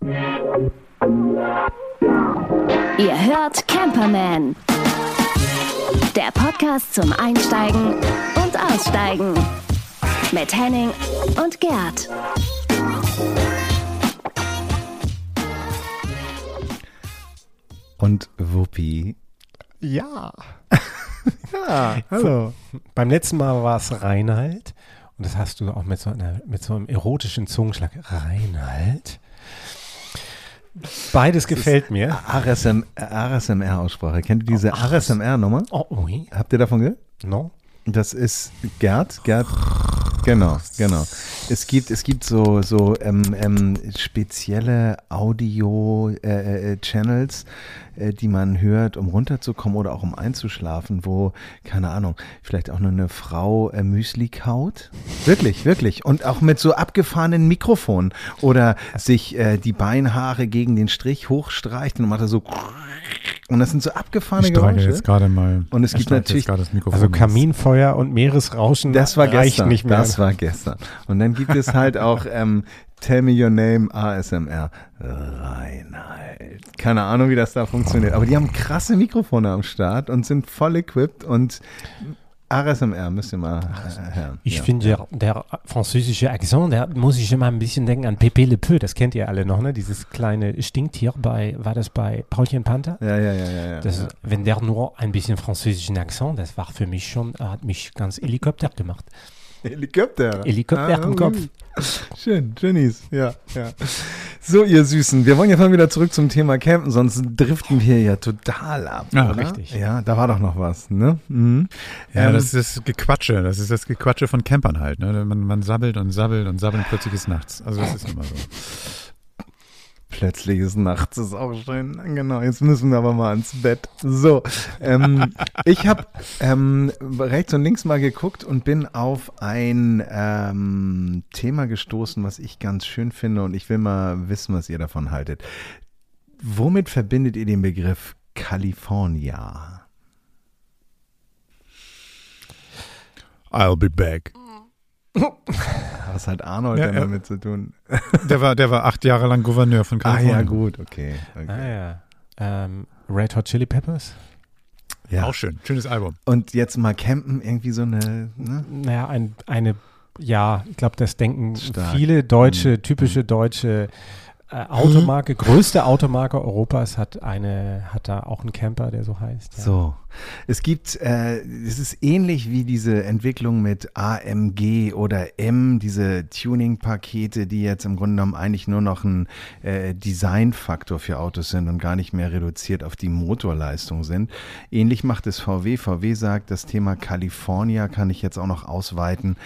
Ihr hört Camperman. Der Podcast zum Einsteigen und Aussteigen. Mit Henning und Gerd. Und Wuppi. Ja. ja, hallo. Beim letzten Mal war es Reinhard. Und das hast du auch mit so, einer, mit so einem erotischen Zungenschlag. Reinhard. Beides gefällt mir. RSM, RSMR-Aussprache. Kennt ihr diese RSMR-Nummer? Oh, oui. Habt ihr davon gehört? No? Das ist Gerd. Gerd. Genau, genau. Es gibt, es gibt so, so ähm, ähm, spezielle Audio-Channels, äh, äh, die man hört, um runterzukommen oder auch um einzuschlafen, wo, keine Ahnung, vielleicht auch nur eine Frau äh, Müsli kaut. Wirklich, wirklich. Und auch mit so abgefahrenen Mikrofonen oder sich äh, die Beinhaare gegen den Strich hochstreicht und macht er so. Und das sind so abgefahrene Ich Geräusche. jetzt gerade mal. Und es gibt natürlich- jetzt gerade das Mikrofon. Also Kaminfeuer und Meeresrauschen Das war reicht gestern. nicht mehr. Das war gestern. Und dann gibt es halt auch ähm, Tell Me Your Name ASMR. Reinhard. Keine Ahnung, wie das da funktioniert. Aber die haben krasse Mikrofone am Start und sind voll equipped und ASMR müsst ihr mal äh, hören. Ich ja. finde, der, der französische Akzent, der muss ich immer ein bisschen denken an Pepe Le Peu. Das kennt ihr alle noch, ne? Dieses kleine Stinktier bei, war das bei Paulchen Panther? Ja, ja, ja, ja. Das, ja. Wenn der nur ein bisschen französischen Akzent, das war für mich schon, hat mich ganz Helikopter gemacht. Helikopter. Helikopter im Kopf. Schön, Genies, ja, ja. So, ihr Süßen, wir wollen jetzt mal wieder zurück zum Thema Campen, sonst driften wir ja total ab. Ja, oder? richtig. Ja, da war doch noch was, ne? Mhm. Ja, Ähm, das ist das Gequatsche. Das ist das Gequatsche von Campern halt. Ne? Man, man sabbelt und sabbelt und sabbelt und plötzlich ist nachts. Also das ist immer so. Plötzlich ist nachts, ist auch schön. Genau, jetzt müssen wir aber mal ins Bett. So, ähm, ich habe ähm, rechts und links mal geguckt und bin auf ein ähm, Thema gestoßen, was ich ganz schön finde und ich will mal wissen, was ihr davon haltet. Womit verbindet ihr den Begriff California? I'll be back. Was hat Arnold Ja, denn ja. damit zu tun? Der war, der war acht Jahre lang Gouverneur von Ah Kalifornien. ja, gut, okay. okay. Ah ja. Ähm, Red Hot Chili Peppers? Ja. Auch schön. Schönes Album. Und jetzt mal campen, irgendwie so eine, ne? Naja, ein, eine, ja, ich glaube, das denken Stark. viele deutsche, typische deutsche äh, Automarke, größte Automarke Europas hat eine, hat da auch einen Camper, der so heißt. Ja. So. Es gibt, äh, es ist ähnlich wie diese Entwicklung mit AMG oder M, diese Tuning-Pakete, die jetzt im Grunde genommen eigentlich nur noch ein äh, Designfaktor für Autos sind und gar nicht mehr reduziert auf die Motorleistung sind. Ähnlich macht es VW. VW sagt, das Thema California kann ich jetzt auch noch ausweiten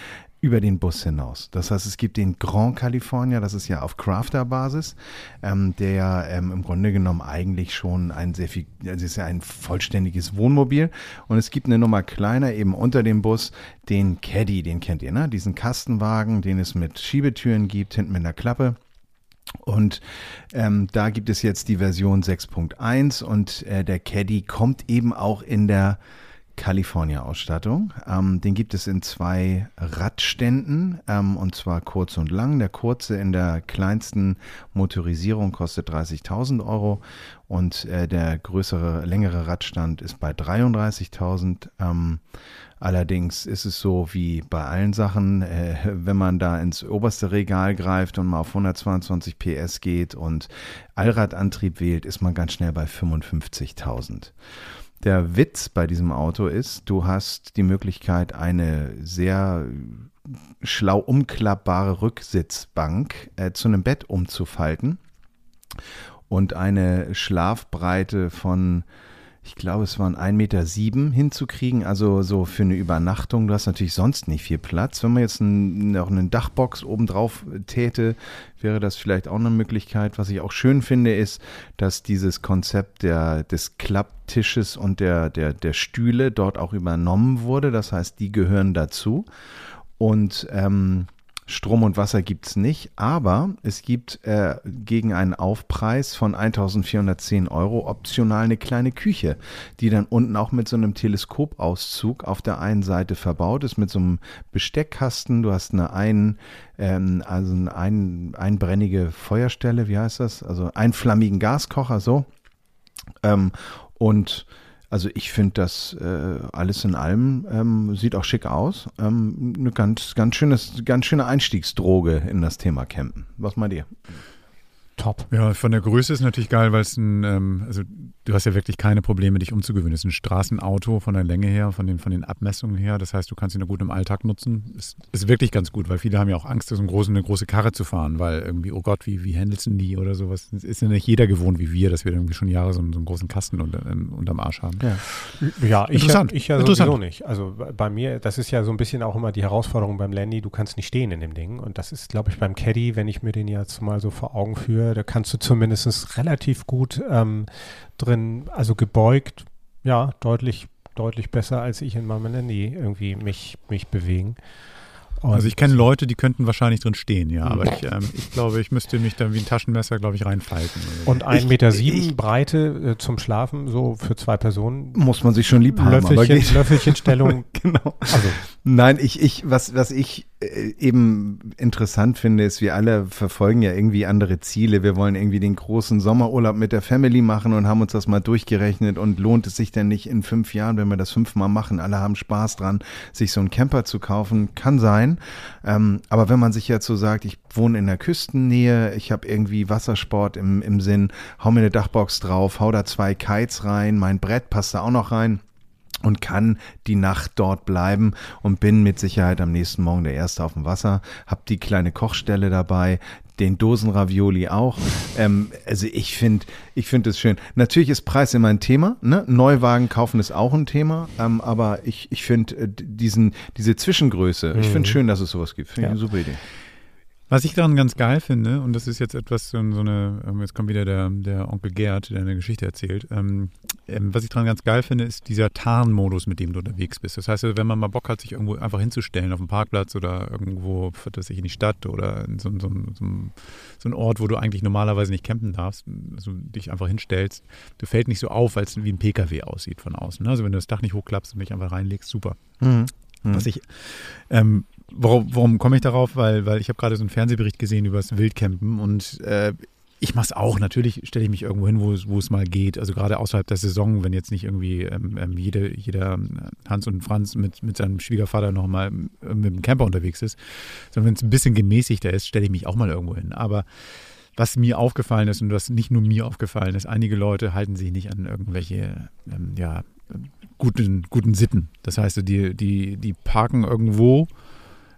über den Bus hinaus. Das heißt, es gibt den Grand California, das ist ja auf Crafter-Basis, ähm, der ähm, im Grunde genommen eigentlich schon ein sehr viel, also ist ja ein vollständiges Wohnmobil. Und es gibt eine Nummer kleiner, eben unter dem Bus, den Caddy, den kennt ihr, ne? Diesen Kastenwagen, den es mit Schiebetüren gibt, hinten mit einer Klappe. Und ähm, da gibt es jetzt die Version 6.1 und äh, der Caddy kommt eben auch in der California-Ausstattung. Ähm, den gibt es in zwei Radständen ähm, und zwar kurz und lang. Der kurze in der kleinsten Motorisierung kostet 30.000 Euro und äh, der größere, längere Radstand ist bei 33.000. Ähm, allerdings ist es so wie bei allen Sachen, äh, wenn man da ins oberste Regal greift und mal auf 122 PS geht und Allradantrieb wählt, ist man ganz schnell bei 55.000. Der Witz bei diesem Auto ist, du hast die Möglichkeit, eine sehr schlau umklappbare Rücksitzbank äh, zu einem Bett umzufalten und eine Schlafbreite von, ich glaube, es waren 1,7 Meter sieben hinzukriegen, also so für eine Übernachtung. Du hast natürlich sonst nicht viel Platz. Wenn man jetzt ein, noch eine Dachbox obendrauf täte, wäre das vielleicht auch eine Möglichkeit. Was ich auch schön finde, ist, dass dieses Konzept der, des Klapptisches und der, der, der Stühle dort auch übernommen wurde. Das heißt, die gehören dazu. Und ähm, Strom und Wasser gibt es nicht, aber es gibt äh, gegen einen Aufpreis von 1410 Euro optional eine kleine Küche, die dann unten auch mit so einem Teleskopauszug auf der einen Seite verbaut ist, mit so einem Besteckkasten. Du hast eine ein, ähm, also eine ein, einbrennige Feuerstelle, wie heißt das? Also einflammigen Gaskocher, so. Ähm, und also ich finde das äh, alles in allem ähm, sieht auch schick aus. Ähm, eine ganz, ganz schönes, ganz schöne Einstiegsdroge in das Thema Campen. Was meint ihr? Top. Ja, von der Größe ist natürlich geil, weil es ein, ähm, also du hast ja wirklich keine Probleme, dich umzugewöhnen. Es ist ein Straßenauto von der Länge her, von den, von den Abmessungen her. Das heißt, du kannst ihn gut im Alltag nutzen. Ist, ist wirklich ganz gut, weil viele haben ja auch Angst, so eine große, eine große Karre zu fahren, weil irgendwie, oh Gott, wie, wie handelst du die oder sowas? Es ist ja nicht jeder gewohnt wie wir, dass wir irgendwie schon Jahre so, einen, so einen großen Kasten unter, ähm, unterm Arsch haben. Ja, ja ich, Interessant. Ja, ich ja Interessant. sowieso nicht. Also bei mir, das ist ja so ein bisschen auch immer die Herausforderung beim Landy, du kannst nicht stehen in dem Ding. Und das ist, glaube ich, beim Caddy, wenn ich mir den jetzt mal so vor Augen führe, da kannst du zumindest relativ gut ähm, drin, also gebeugt, ja, deutlich, deutlich besser als ich in meinem Handy irgendwie mich, mich bewegen. Und also ich kenne Leute, die könnten wahrscheinlich drin stehen, ja, aber ich, ähm, ich glaube, ich müsste mich da wie ein Taschenmesser, glaube ich, reinfalten. Und 1,7 Meter sieben Breite äh, zum Schlafen, so für zwei Personen. Muss man sich schon lieb haben. Löffelchen, Löffelchenstellung. genau. Also. Nein, ich, ich, was, was ich eben interessant finde, ist, wir alle verfolgen ja irgendwie andere Ziele. Wir wollen irgendwie den großen Sommerurlaub mit der Family machen und haben uns das mal durchgerechnet und lohnt es sich denn nicht in fünf Jahren, wenn wir das fünfmal machen? Alle haben Spaß dran, sich so einen Camper zu kaufen. Kann sein. Ähm, aber wenn man sich jetzt so sagt, ich wohne in der Küstennähe, ich habe irgendwie Wassersport im, im Sinn, hau mir eine Dachbox drauf, hau da zwei Kites rein, mein Brett passt da auch noch rein und kann die Nacht dort bleiben und bin mit Sicherheit am nächsten Morgen der Erste auf dem Wasser, hab die kleine Kochstelle dabei, den Dosenravioli auch. Ähm, also ich finde, ich finde es schön. Natürlich ist Preis immer ein Thema. Ne? Neuwagen kaufen ist auch ein Thema. Ähm, aber ich, ich finde äh, diesen, diese Zwischengröße, mhm. ich finde schön, dass es sowas gibt. Finde ja. ich eine super Idee. Was ich daran ganz geil finde, und das ist jetzt etwas, so eine, ähm, jetzt kommt wieder der, der Onkel Gerd, der eine Geschichte erzählt. Ähm, ähm, was ich daran ganz geil finde, ist dieser Tarnmodus, mit dem du unterwegs bist. Das heißt, wenn man mal Bock hat, sich irgendwo einfach hinzustellen, auf dem Parkplatz oder irgendwo, dass ich in die Stadt oder in so, so, so, so einen Ort, wo du eigentlich normalerweise nicht campen darfst, also dich einfach hinstellst, du fällt nicht so auf, als wie ein PKW aussieht von außen. Also wenn du das Dach nicht hochklappst und dich einfach reinlegst, super. Mhm. Was ich ähm, Warum, warum komme ich darauf? Weil, weil ich habe gerade so einen Fernsehbericht gesehen über das Wildcampen und äh, ich mache es auch. Natürlich stelle ich mich irgendwo hin, wo, es mal geht. Also gerade außerhalb der Saison, wenn jetzt nicht irgendwie ähm, ähm jede, jeder Hans und Franz mit, mit seinem Schwiegervater nochmal äh, mit dem Camper unterwegs ist, sondern wenn es ein bisschen gemäßigter ist, stelle ich mich auch mal irgendwo hin. Aber was mir aufgefallen ist und was nicht nur mir aufgefallen ist, einige Leute halten sich nicht an irgendwelche ähm, ja, guten, guten Sitten. Das heißt, die, die, die parken irgendwo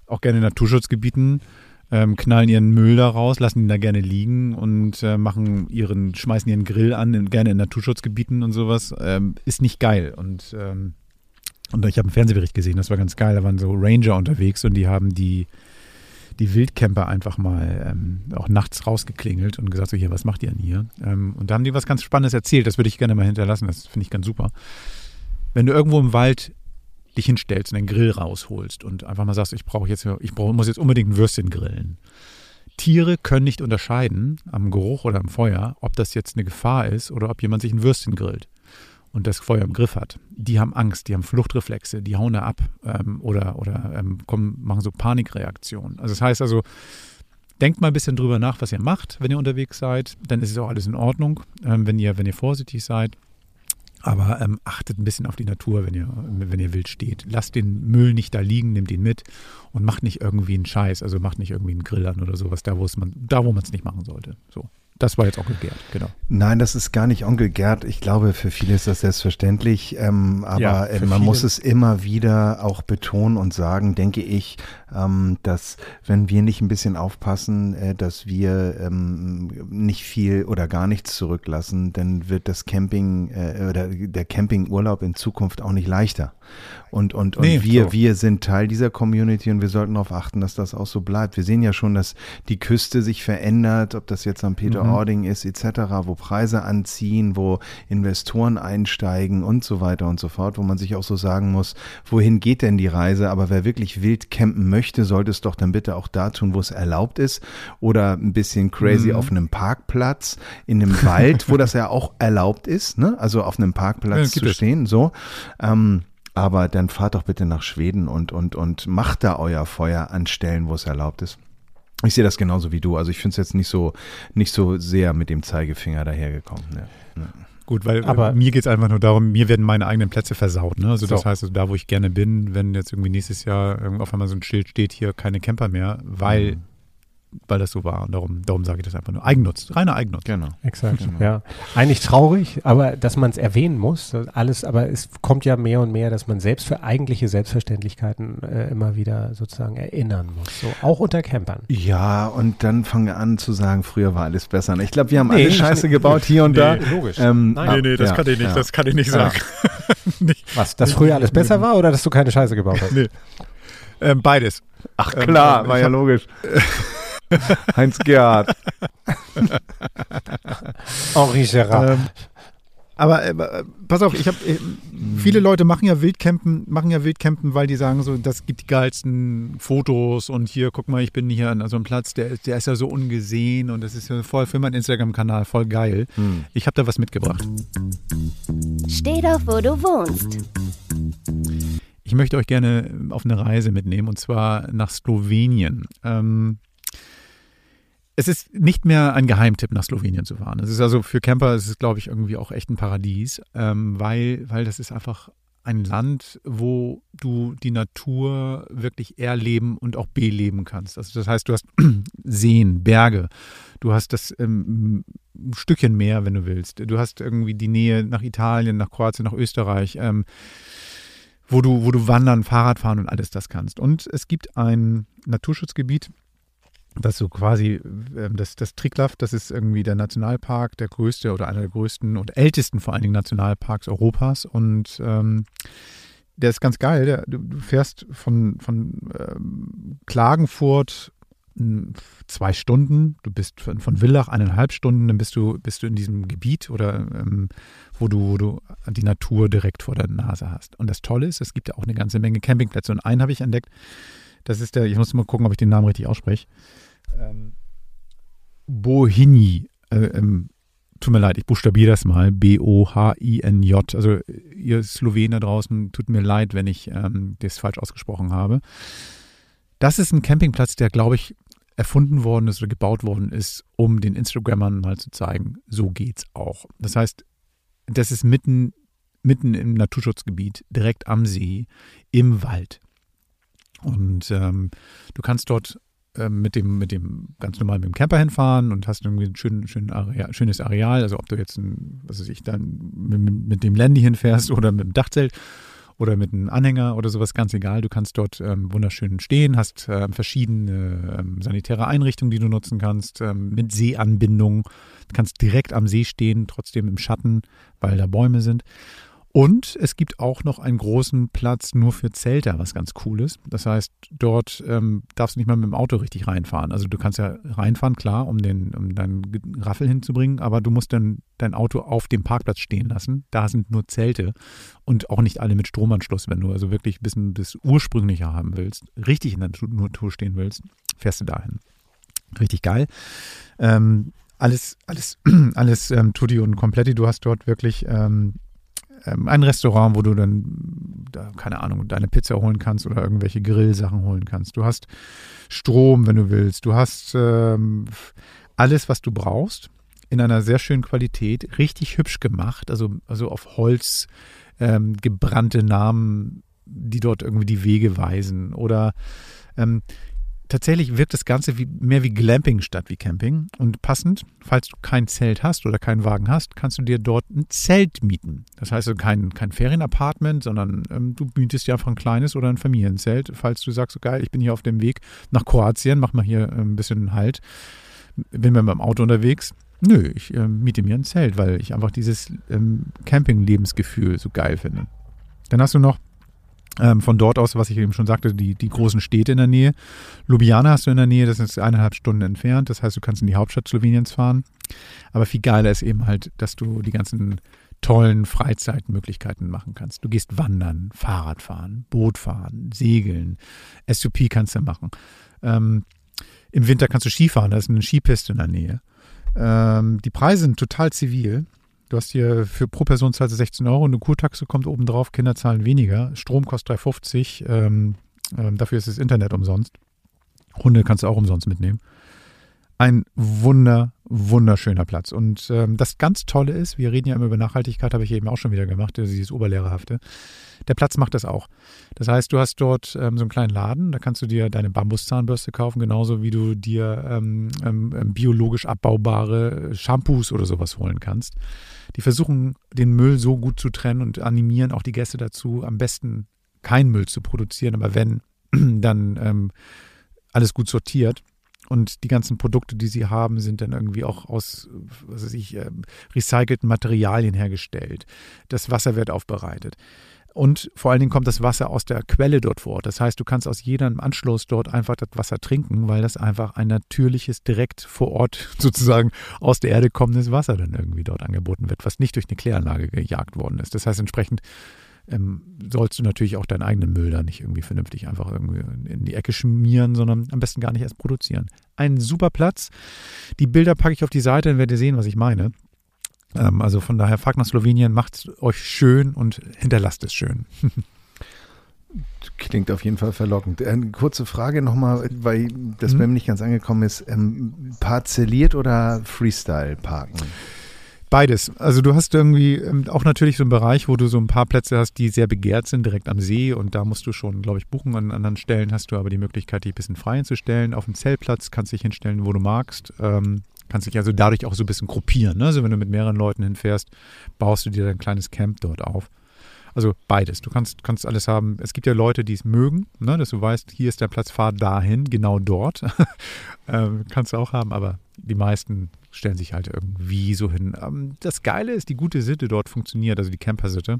auch gerne in Naturschutzgebieten, ähm, knallen ihren Müll da raus, lassen ihn da gerne liegen und äh, machen ihren, schmeißen ihren Grill an, in, gerne in Naturschutzgebieten und sowas. Ähm, ist nicht geil. Und, ähm, und ich habe einen Fernsehbericht gesehen, das war ganz geil. Da waren so Ranger unterwegs und die haben die, die Wildcamper einfach mal ähm, auch nachts rausgeklingelt und gesagt, so hier, was macht ihr denn hier? Ähm, und da haben die was ganz Spannendes erzählt, das würde ich gerne mal hinterlassen, das finde ich ganz super. Wenn du irgendwo im Wald dich hinstellst und den Grill rausholst und einfach mal sagst, ich brauche jetzt, ich brauche, muss jetzt unbedingt ein Würstchen grillen. Tiere können nicht unterscheiden am Geruch oder am Feuer, ob das jetzt eine Gefahr ist oder ob jemand sich ein Würstchen grillt und das Feuer im Griff hat. Die haben Angst, die haben Fluchtreflexe, die hauen da ab ähm, oder, oder ähm, kommen, machen so Panikreaktionen. Also das heißt also, denkt mal ein bisschen drüber nach, was ihr macht, wenn ihr unterwegs seid. Dann ist es auch alles in Ordnung, ähm, wenn, ihr, wenn ihr vorsichtig seid. Aber ähm, achtet ein bisschen auf die Natur, wenn ihr, wenn ihr wild steht. Lasst den Müll nicht da liegen, nehmt ihn mit und macht nicht irgendwie einen Scheiß. Also macht nicht irgendwie einen Grill an oder sowas, da, man, da wo man es nicht machen sollte. So. Das war jetzt Onkel Gerd, genau. Nein, das ist gar nicht Onkel Gerd. Ich glaube, für viele ist das selbstverständlich. Ähm, aber ja, äh, man muss es immer wieder auch betonen und sagen, denke ich, ähm, dass wenn wir nicht ein bisschen aufpassen, äh, dass wir ähm, nicht viel oder gar nichts zurücklassen, dann wird das Camping äh, oder der Campingurlaub in Zukunft auch nicht leichter. Und, und, und nee, wir, so. wir sind Teil dieser Community und wir sollten darauf achten, dass das auch so bleibt. Wir sehen ja schon, dass die Küste sich verändert, ob das jetzt am Peter Mhm. ist etc., wo Preise anziehen, wo Investoren einsteigen und so weiter und so fort, wo man sich auch so sagen muss, wohin geht denn die Reise? Aber wer wirklich wild campen möchte, sollte es doch dann bitte auch da tun, wo es erlaubt ist oder ein bisschen crazy mhm. auf einem Parkplatz, in einem Wald, wo das ja auch erlaubt ist, ne? also auf einem Parkplatz ja, zu stehen, so. Ähm, aber dann fahrt doch bitte nach Schweden und, und, und macht da euer Feuer an Stellen, wo es erlaubt ist. Ich sehe das genauso wie du. Also ich finde es jetzt nicht so, nicht so sehr mit dem Zeigefinger dahergekommen. Ne? Ne. Gut, weil aber mir geht es einfach nur darum, mir werden meine eigenen Plätze versaut. Ne? Also das so. heißt, also da wo ich gerne bin, wenn jetzt irgendwie nächstes Jahr auf einmal so ein Schild steht, hier keine Camper mehr, weil mhm weil das so war. Und darum, darum sage ich das einfach nur. Eigennutz, reiner Eigennutz. Genau. Exakt. Genau. Ja. Eigentlich traurig, aber dass man es erwähnen muss, alles, aber es kommt ja mehr und mehr, dass man selbst für eigentliche Selbstverständlichkeiten äh, immer wieder sozusagen erinnern muss. So, auch unter Campern. Ja, und dann fangen wir an zu sagen, früher war alles besser. Ich glaube, wir haben nee, alle Scheiße gebaut hier und nee, da. Logisch. Ähm, Nein, nee, nee, das ja, kann ich nicht, ja. das kann ich nicht sagen. Was, dass früher alles besser war oder dass du keine Scheiße gebaut hast? Nee. Ähm, beides. Ach klar, ähm, war ja logisch. Heinz Gerhard. Henri Gerard. Ähm, aber äh, pass auf, ich habe äh, viele Leute machen ja Wildcampen, machen ja Wildcampen, weil die sagen so, das gibt die geilsten Fotos und hier, guck mal, ich bin hier an so einem Platz, der, der ist ja so ungesehen und das ist ja voll für meinen Instagram-Kanal voll geil. Hm. Ich habe da was mitgebracht. Steh doch, wo du wohnst. Ich möchte euch gerne auf eine Reise mitnehmen und zwar nach Slowenien. Ähm, es ist nicht mehr ein Geheimtipp, nach Slowenien zu fahren. Es ist also für Camper, es ist, glaube ich, irgendwie auch echt ein Paradies, ähm, weil, weil das ist einfach ein Land, wo du die Natur wirklich erleben und auch beleben kannst. Also das heißt, du hast Seen, Berge, du hast das ähm, ein Stückchen Meer, wenn du willst. Du hast irgendwie die Nähe nach Italien, nach Kroatien, nach Österreich, ähm, wo du, wo du wandern, Fahrrad fahren und alles das kannst. Und es gibt ein Naturschutzgebiet, dass so quasi äh, das, das Triglav, das ist irgendwie der Nationalpark, der größte oder einer der größten und ältesten vor allen Dingen Nationalparks Europas. Und ähm, der ist ganz geil. Der, du, du, fährst von, von ähm, Klagenfurt zwei Stunden, du bist von, von Villach eineinhalb Stunden, dann bist du, bist du in diesem Gebiet oder ähm, wo, du, wo du die Natur direkt vor der Nase hast. Und das Tolle ist, es gibt ja auch eine ganze Menge Campingplätze. Und einen habe ich entdeckt, das ist der, ich muss mal gucken, ob ich den Namen richtig ausspreche ähm, Bohini. Äh, ähm, tut mir leid, ich buchstabiere das mal. B-O-H-I-N-J. Also ihr Slowener draußen, tut mir leid, wenn ich ähm, das falsch ausgesprochen habe. Das ist ein Campingplatz, der, glaube ich, erfunden worden ist oder gebaut worden ist, um den Instagrammern mal zu zeigen, so geht's auch. Das heißt, das ist mitten, mitten im Naturschutzgebiet, direkt am See, im Wald. Und ähm, du kannst dort mit dem, mit dem ganz normal mit dem Camper hinfahren und hast irgendwie ein schön, schön Areal, schönes Areal. Also ob du jetzt ein, was weiß ich, dann mit, mit dem Landy hinfährst oder mit dem Dachzelt oder mit einem Anhänger oder sowas, ganz egal. Du kannst dort ähm, wunderschön stehen, hast ähm, verschiedene ähm, sanitäre Einrichtungen, die du nutzen kannst, ähm, mit Seeanbindung. Du kannst direkt am See stehen, trotzdem im Schatten, weil da Bäume sind. Und es gibt auch noch einen großen Platz nur für Zelter, was ganz cool ist. Das heißt, dort ähm, darfst du nicht mal mit dem Auto richtig reinfahren. Also du kannst ja reinfahren, klar, um, den, um deinen Raffel hinzubringen, aber du musst dann dein Auto auf dem Parkplatz stehen lassen. Da sind nur Zelte und auch nicht alle mit Stromanschluss. Wenn du also wirklich ein bisschen das Ursprüngliche haben willst, richtig in der Natur stehen willst, fährst du dahin. Richtig geil. Ähm, alles, alles, alles ähm, Tutti und Kompletti. Du hast dort wirklich ähm, ähm, ein Restaurant, wo du dann, da, keine Ahnung, deine Pizza holen kannst oder irgendwelche Grillsachen holen kannst. Du hast Strom, wenn du willst. Du hast ähm, alles, was du brauchst, in einer sehr schönen Qualität, richtig hübsch gemacht, also, also auf Holz ähm, gebrannte Namen, die dort irgendwie die Wege weisen. Oder ähm, tatsächlich wirkt das Ganze wie, mehr wie Glamping statt wie Camping. Und passend, falls du kein Zelt hast oder keinen Wagen hast, kannst du dir dort ein Zelt mieten. Das heißt also kein, kein Ferienapartment, sondern ähm, du mietest dir einfach ein kleines oder ein Familienzelt, falls du sagst, so geil, ich bin hier auf dem Weg nach Kroatien, mach mal hier äh, ein bisschen Halt. Bin mit meinem Auto unterwegs. Nö, ich äh, miete mir ein Zelt, weil ich einfach dieses ähm, Camping-Lebensgefühl so geil finde. Dann hast du noch ähm, von dort aus, was ich eben schon sagte, die, die großen Städte in der Nähe. Ljubljana hast du in der Nähe, das ist eineinhalb Stunden entfernt. Das heißt, du kannst in die Hauptstadt Sloweniens fahren. Aber viel geiler ist eben halt, dass du die ganzen tollen Freizeitmöglichkeiten machen kannst. Du gehst wandern, Fahrrad fahren, Boot fahren, segeln, SUP kannst du machen. Ähm, Im Winter kannst du Skifahren, da ist eine Skipiste in der Nähe. Ähm, die Preise sind total zivil. Du hast hier für pro Person zahlst du 16 Euro, eine Kurtaxe kommt oben drauf, Kinder zahlen weniger, Strom kostet 3,50, ähm, ähm, dafür ist das Internet umsonst. Hunde kannst du auch umsonst mitnehmen. Ein wunder, wunderschöner Platz. Und ähm, das ganz Tolle ist, wir reden ja immer über Nachhaltigkeit, habe ich eben auch schon wieder gemacht, dieses Oberlehrerhafte. Der Platz macht das auch. Das heißt, du hast dort ähm, so einen kleinen Laden, da kannst du dir deine Bambuszahnbürste kaufen, genauso wie du dir ähm, ähm, ähm biologisch abbaubare Shampoos oder sowas holen kannst. Die versuchen, den Müll so gut zu trennen und animieren auch die Gäste dazu, am besten keinen Müll zu produzieren, aber wenn, dann ähm, alles gut sortiert. Und die ganzen Produkte, die sie haben, sind dann irgendwie auch aus, was weiß ich, äh, recycelten Materialien hergestellt. Das Wasser wird aufbereitet. Und vor allen Dingen kommt das Wasser aus der Quelle dort vor. Das heißt, du kannst aus jedem Anschluss dort einfach das Wasser trinken, weil das einfach ein natürliches, direkt vor Ort sozusagen aus der Erde kommendes Wasser dann irgendwie dort angeboten wird, was nicht durch eine Kläranlage gejagt worden ist. Das heißt, entsprechend ähm, sollst du natürlich auch deinen eigenen Müll da nicht irgendwie vernünftig einfach irgendwie in die Ecke schmieren, sondern am besten gar nicht erst produzieren. Ein super Platz. Die Bilder packe ich auf die Seite, dann werdet ihr sehen, was ich meine. Ähm, also von daher, fahrt nach Slowenien, macht es euch schön und hinterlasst es schön. Klingt auf jeden Fall verlockend. Eine kurze Frage nochmal, weil das hm. bei mir nicht ganz angekommen ist. Ähm, parzelliert oder Freestyle parken? Beides. Also du hast irgendwie ähm, auch natürlich so einen Bereich, wo du so ein paar Plätze hast, die sehr begehrt sind, direkt am See und da musst du schon, glaube ich, buchen. An anderen Stellen hast du aber die Möglichkeit, dich ein bisschen frei hinzustellen. Auf dem Zeltplatz kannst du dich hinstellen, wo du magst. Ähm, kannst dich also dadurch auch so ein bisschen gruppieren. Ne? Also wenn du mit mehreren Leuten hinfährst, baust du dir ein kleines Camp dort auf. Also beides. Du kannst, kannst alles haben. Es gibt ja Leute, die es mögen, ne? dass du weißt, hier ist der Platz, fahr dahin, genau dort. ähm, kannst du auch haben, aber die meisten stellen sich halt irgendwie so hin. Ähm, das Geile ist, die gute Sitte dort funktioniert, also die Camper-Sitte.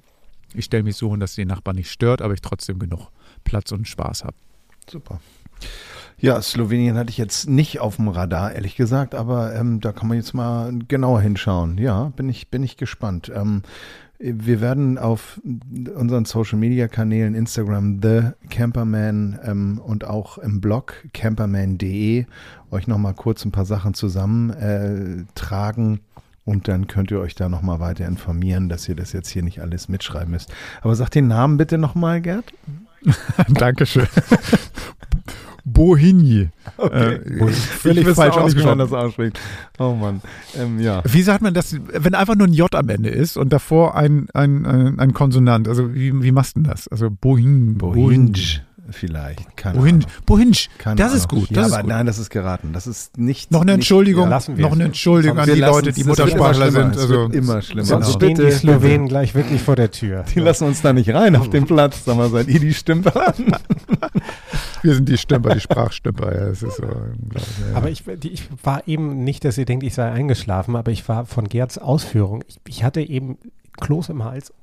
Ich stelle mich so hin, dass den Nachbarn nicht stört, aber ich trotzdem genug Platz und Spaß habe. Super. Ja, Slowenien hatte ich jetzt nicht auf dem Radar, ehrlich gesagt, aber ähm, da kann man jetzt mal genauer hinschauen. Ja, bin ich, bin ich gespannt. Ähm, wir werden auf unseren Social Media Kanälen Instagram The Camperman ähm, und auch im Blog camperman.de euch nochmal kurz ein paar Sachen zusammentragen. Äh, und dann könnt ihr euch da nochmal weiter informieren, dass ihr das jetzt hier nicht alles mitschreiben müsst. Aber sagt den Namen bitte nochmal, Gerd. Dankeschön. Bohigny. Okay. Äh, völlig falsch ausgesprochen, das ausspricht. Oh Mann. Ähm, ja. Wie sagt man das, wenn einfach nur ein J am Ende ist und davor ein, ein, ein, ein Konsonant? Also wie, wie machst du das? Also Bohigny. Bohigny vielleicht. Keine Bohinj. Bohinj. Das Ahnung. ist gut. Das ja, ist aber gut. nein, das ist geraten. Das ist nicht. Noch eine Entschuldigung. Nicht, ja, noch eine Entschuldigung an die Leute, die Muttersprachler sind. Also immer schlimmer. Sonst genau. stehen die Slowenen gleich wirklich vor der Tür. Die lassen uns da nicht rein auf den Platz. Sag mal, seid ihr die Stümper? Wir sind die Stümper, die Sprachstümper. Ja, das ist so, ja. Aber ich, ich war eben nicht, dass ihr denkt, ich sei eingeschlafen, aber ich war von Gerds Ausführung. Ich, ich hatte eben Kloß im Hals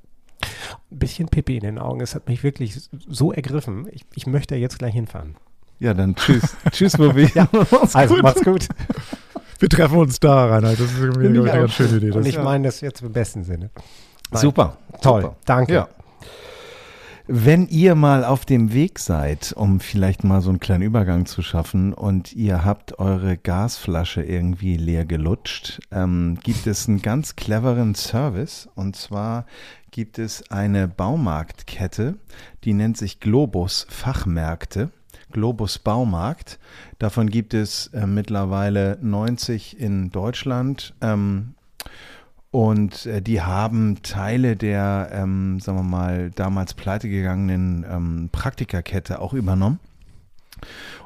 ein bisschen Pipi in den Augen. Es hat mich wirklich so ergriffen. Ich, ich möchte jetzt gleich hinfahren. Ja, dann tschüss. tschüss, Bobby. Ja, mach's also, gut. macht's gut. Wir treffen uns da, Reinhard. Das ist irgendwie eine ganz schöne Idee. Und ich ja. meine das jetzt im besten Sinne. Nein. Super. Toll. Super. Danke. Ja. Wenn ihr mal auf dem Weg seid, um vielleicht mal so einen kleinen Übergang zu schaffen und ihr habt eure Gasflasche irgendwie leer gelutscht, ähm, gibt es einen ganz cleveren Service und zwar gibt es eine Baumarktkette, die nennt sich Globus Fachmärkte. Globus Baumarkt. Davon gibt es äh, mittlerweile 90 in Deutschland. Ähm, und äh, die haben Teile der, ähm, sagen wir mal, damals pleitegegangenen ähm, Praktikerkette auch übernommen.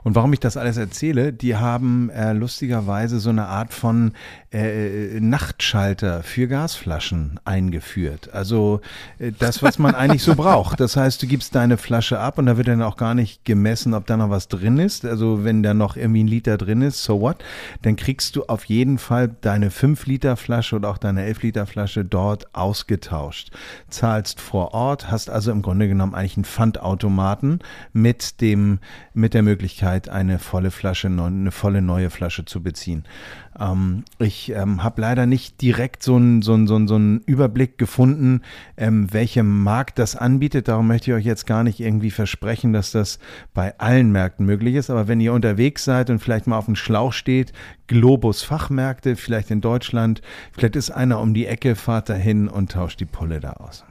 Und warum ich das alles erzähle, die haben äh, lustigerweise so eine Art von äh, Nachtschalter für Gasflaschen eingeführt. Also äh, das, was man eigentlich so braucht. Das heißt, du gibst deine Flasche ab und da wird dann auch gar nicht gemessen, ob da noch was drin ist. Also wenn da noch irgendwie ein Liter drin ist, so what? Dann kriegst du auf jeden Fall deine 5 Liter Flasche oder auch deine 11 Liter Flasche dort ausgetauscht. Zahlst vor Ort, hast also im Grunde genommen eigentlich einen Pfandautomaten mit dem, mit der Möglichkeit, eine volle Flasche, eine volle neue Flasche zu beziehen. Ähm, ich ähm, habe leider nicht direkt so einen so so so Überblick gefunden, ähm, welchem Markt das anbietet. Darum möchte ich euch jetzt gar nicht irgendwie versprechen, dass das bei allen Märkten möglich ist. Aber wenn ihr unterwegs seid und vielleicht mal auf dem Schlauch steht, Globus Fachmärkte, vielleicht in Deutschland, vielleicht ist einer um die Ecke, fahrt dahin und tauscht die Pulle da aus.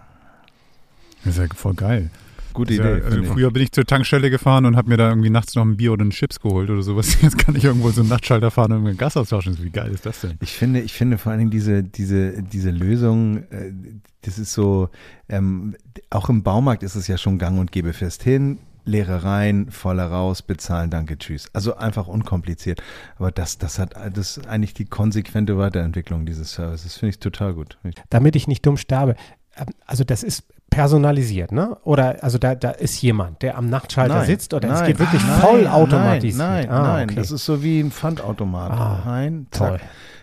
Das ist ja voll geil. Gute Idee. Ja, also früher bin ich zur Tankstelle gefahren und habe mir da irgendwie nachts noch ein Bier oder einen Chips geholt oder sowas. Jetzt kann ich irgendwo so einen Nachtschalter fahren und ein Gas austauschen. Wie geil ist das denn? Ich finde, ich finde vor allen Dingen diese, diese, diese Lösung, äh, das ist so, ähm, auch im Baumarkt ist es ja schon gang und gäbe fest hin. Leere rein, voller raus, bezahlen, danke, tschüss. Also einfach unkompliziert. Aber das, das hat, das ist eigentlich die konsequente Weiterentwicklung dieses Services. Das finde ich total gut. Damit ich nicht dumm sterbe. Ähm, also das ist personalisiert, ne? Oder also da, da ist jemand, der am Nachtschalter nein, sitzt oder nein, es geht wirklich nein, voll automatisiert. Nein, nein, ah, nein. Okay. das ist so wie ein Pfandautomat. Ah, Rein, toll.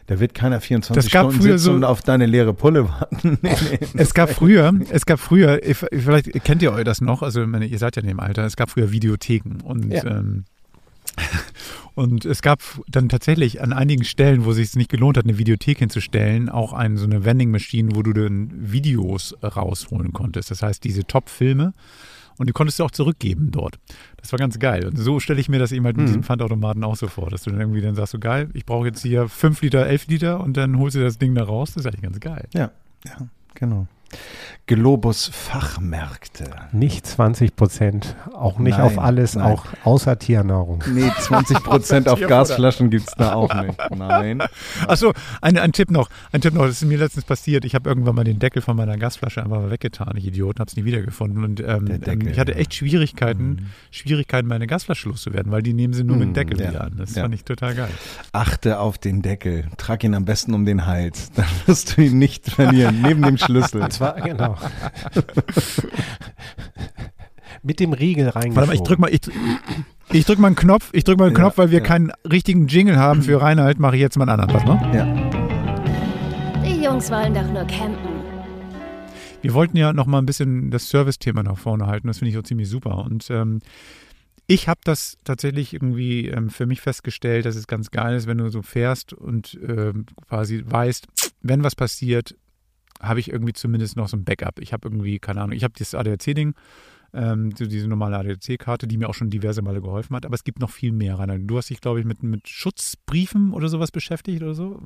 Da wird keiner 24 das gab Stunden sitzen so, und auf deine leere Pulle warten. nee, nee, es gab früher, es gab früher, vielleicht kennt ihr euch das noch, also ihr seid ja in dem Alter, es gab früher Videotheken und ja. ähm, und es gab dann tatsächlich an einigen Stellen, wo es sich nicht gelohnt hat, eine Videothek hinzustellen, auch ein, so eine Vending Machine, wo du dann Videos rausholen konntest. Das heißt, diese Top-Filme. Und die konntest du auch zurückgeben dort. Das war ganz geil. Und so stelle ich mir das eben halt mit mhm. diesem Pfandautomaten auch so vor, dass du dann irgendwie dann sagst, so geil, ich brauche jetzt hier 5 Liter, 11 Liter und dann holst du das Ding da raus. Das ist eigentlich ganz geil. Ja, ja, genau. Globus Fachmärkte. Nicht 20 Prozent, auch nicht nein, auf alles, nein. auch außer Tiernahrung. Nee, 20 Prozent auf Gasflaschen gibt es da auch nicht. Nein. Achso, ein, ein Tipp noch, ein Tipp noch, das ist mir letztens passiert. Ich habe irgendwann mal den Deckel von meiner Gasflasche einfach mal weggetan, ich Idiot, habe es nie wiedergefunden. Und ähm, Deckel, ich hatte echt Schwierigkeiten, mhm. Schwierigkeiten, meine Gasflasche loszuwerden, weil die nehmen sie nur mhm, mit Deckel ja, wieder an. Das ja. fand ich total geil. Achte auf den Deckel, trag ihn am besten um den Hals, dann wirst du ihn nicht verlieren, neben dem Schlüssel. Zwar, genau. Mit dem Riegel reingeschoben. Warte mal, ich drück mal, ich, ich drück mal einen Knopf, ich drück mal einen ja, Knopf, weil wir ja. keinen richtigen Jingle haben für Reinhard, mache ich jetzt mal einen anderen. Was, ne? Ja. Die Jungs wollen doch nur campen. Wir wollten ja noch mal ein bisschen das Service-Thema nach vorne halten. Das finde ich auch ziemlich super. Und ähm, ich habe das tatsächlich irgendwie ähm, für mich festgestellt, dass es ganz geil ist, wenn du so fährst und ähm, quasi weißt, wenn was passiert, habe ich irgendwie zumindest noch so ein Backup. Ich habe irgendwie, keine Ahnung, ich habe dieses ADAC-Ding, ähm, so diese normale ADAC-Karte, die mir auch schon diverse Male geholfen hat. Aber es gibt noch viel mehr, Rainer. Du hast dich, glaube ich, mit, mit Schutzbriefen oder sowas beschäftigt oder so?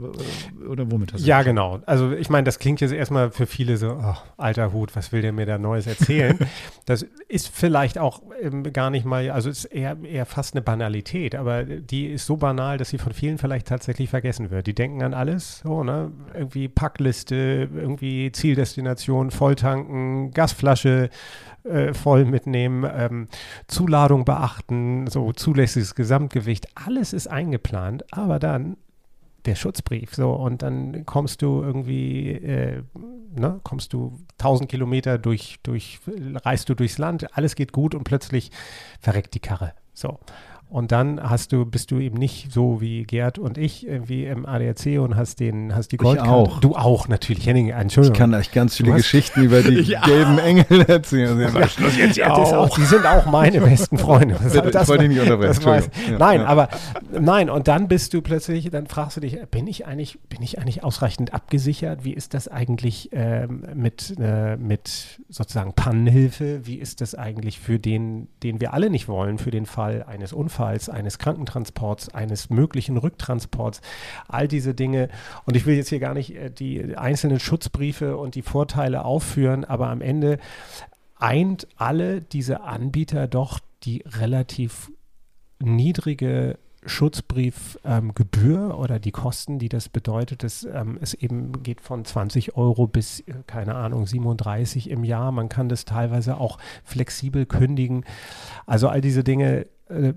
Oder womit hast du Ja, genau. Also ich meine, das klingt jetzt erstmal für viele so, oh, alter Hut, was will der mir da Neues erzählen? das ist vielleicht auch ähm, gar nicht mal, also ist eher, eher fast eine Banalität, aber die ist so banal, dass sie von vielen vielleicht tatsächlich vergessen wird. Die denken an alles, so, ne? Irgendwie Packliste, irgendwie Zieldestination, Volltanken, Gasflasche, äh, voll mitnehmen, ähm, Zuladung beachten, so zulässiges Gesamtgewicht, alles ist eingeplant, aber dann der Schutzbrief, so und dann kommst du irgendwie, äh, ne, kommst du 1000 Kilometer durch, durch, reist du durchs Land, alles geht gut und plötzlich verreckt die Karre, so. Und dann hast du, bist du eben nicht so wie Gerd und ich irgendwie im ADAC und hast den, hast die Goldkarte. Auch. Du auch natürlich, Henning, Entschuldigung. Ich kann euch ganz viele Geschichten über die gelben Engel erzählen. Ja, das jetzt ja auch. auch. Die sind auch meine besten Freunde. Das, das, ich wollte nicht unterbrechen. Ja, nein, ja. aber nein, und dann bist du plötzlich, dann fragst du dich, bin ich eigentlich, bin ich eigentlich ausreichend abgesichert? Wie ist das eigentlich ähm, mit, äh, mit sozusagen Pannenhilfe? Wie ist das eigentlich für den, den wir alle nicht wollen, für den Fall eines Unfalls? Unfalls, eines Krankentransports, eines möglichen Rücktransports, all diese Dinge. Und ich will jetzt hier gar nicht äh, die einzelnen Schutzbriefe und die Vorteile aufführen, aber am Ende eint alle diese Anbieter doch die relativ niedrige Schutzbriefgebühr ähm, oder die Kosten, die das bedeutet, dass ähm, es eben geht von 20 Euro bis, äh, keine Ahnung, 37 im Jahr. Man kann das teilweise auch flexibel kündigen. Also all diese Dinge äh,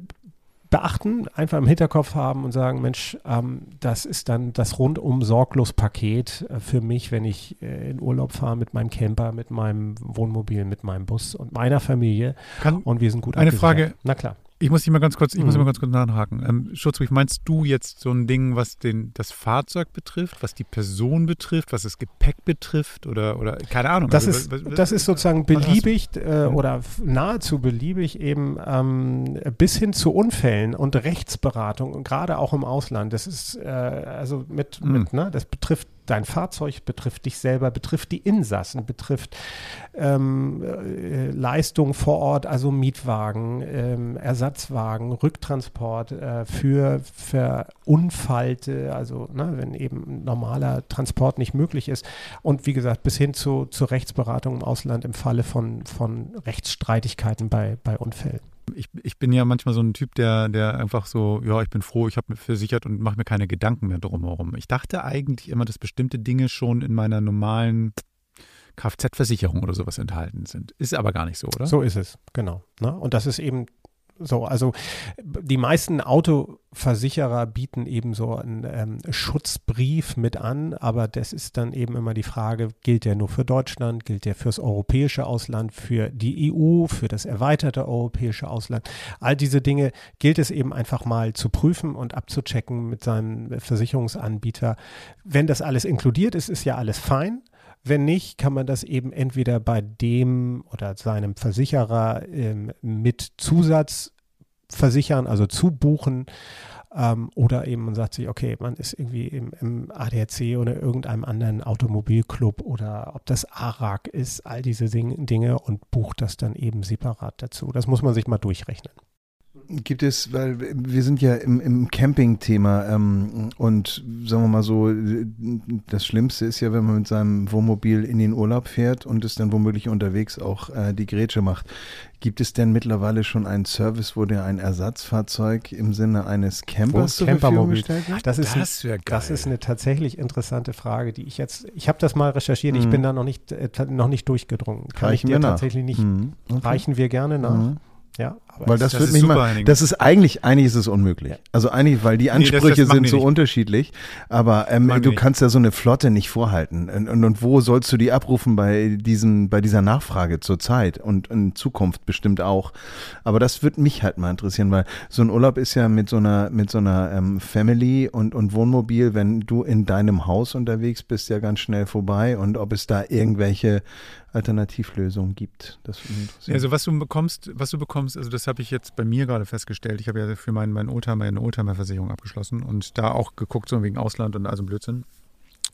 beachten, einfach im Hinterkopf haben und sagen, Mensch, ähm, das ist dann das rundum sorglos Paket äh, für mich, wenn ich äh, in Urlaub fahre mit meinem Camper, mit meinem Wohnmobil, mit meinem Bus und meiner Familie. Kann und wir sind gut Eine Frage. Na klar. Ich muss dich mal ganz kurz, ich mhm. muss mal ganz kurz nachhaken. Ähm, Schutzbrief, meinst du jetzt so ein Ding, was den, das Fahrzeug betrifft, was die Person betrifft, was das Gepäck betrifft oder, oder keine Ahnung? Das, also, ist, was, das ist sozusagen beliebig äh, oder nahezu beliebig eben ähm, bis hin zu Unfällen und Rechtsberatung, gerade auch im Ausland. Das ist äh, also mit, mhm. mit ne, das betrifft dein Fahrzeug, betrifft dich selber, betrifft die Insassen, betrifft ähm, äh, Leistung vor Ort, also Mietwagen, ähm, Ersatzwagen, Rücktransport äh, für Verunfallte, also ne, wenn eben normaler Transport nicht möglich ist. Und wie gesagt, bis hin zu, zur Rechtsberatung im Ausland im Falle von, von Rechtsstreitigkeiten bei, bei Unfällen ich, ich bin ja manchmal so ein Typ, der, der einfach so, ja, ich bin froh, ich habe mir versichert und mache mir keine Gedanken mehr drumherum. Ich dachte eigentlich immer, dass bestimmte Dinge schon in meiner normalen Kfz-Versicherung oder sowas enthalten sind. Ist aber gar nicht so, oder? So ist es, genau. Ne? Und das ist eben so, also die meisten Autoversicherer bieten eben so einen ähm, Schutzbrief mit an, aber das ist dann eben immer die Frage, gilt der nur für Deutschland, gilt der fürs europäische Ausland, für die EU, für das erweiterte europäische Ausland. All diese Dinge gilt es eben einfach mal zu prüfen und abzuchecken mit seinem Versicherungsanbieter. Wenn das alles inkludiert ist, ist ja alles fein. Wenn nicht, kann man das eben entweder bei dem oder seinem Versicherer ähm, mit Zusatz versichern, also zubuchen. Ähm, oder eben man sagt sich, okay, man ist irgendwie im, im ADAC oder irgendeinem anderen Automobilclub oder ob das ARAG ist, all diese Dinge und bucht das dann eben separat dazu. Das muss man sich mal durchrechnen. Gibt es, weil wir sind ja im, im Camping-Thema ähm, und sagen wir mal so, das Schlimmste ist ja, wenn man mit seinem Wohnmobil in den Urlaub fährt und es dann womöglich unterwegs auch äh, die Grätsche macht. Gibt es denn mittlerweile schon einen Service, wo der ein Ersatzfahrzeug im Sinne eines Campers zur Verfügung gestellt wird? Das ist, das, ein, das ist eine tatsächlich interessante Frage, die ich jetzt, ich habe das mal recherchiert, mhm. ich bin da noch nicht, äh, noch nicht durchgedrungen. Kann reichen ich dir tatsächlich nicht, mhm. okay. reichen wir gerne nach. Mhm. Ja, weil das, das wird mich mal, das ist eigentlich, eigentlich ist es unmöglich. Also eigentlich, weil die Ansprüche nee, das, das sind so nicht. unterschiedlich, aber ähm, du kannst ja so eine Flotte nicht vorhalten. Und, und, und, wo sollst du die abrufen bei diesen, bei dieser Nachfrage zur Zeit und in Zukunft bestimmt auch. Aber das wird mich halt mal interessieren, weil so ein Urlaub ist ja mit so einer, mit so einer ähm, Family und, und Wohnmobil, wenn du in deinem Haus unterwegs bist, ja ganz schnell vorbei und ob es da irgendwelche Alternativlösungen gibt. Das also was du bekommst, was du bekommst, also das habe ich jetzt bei mir gerade festgestellt. Ich habe ja für meinen, meinen Oldtimer eine Oldtimer-Versicherung abgeschlossen und da auch geguckt, so wegen Ausland und also Blödsinn.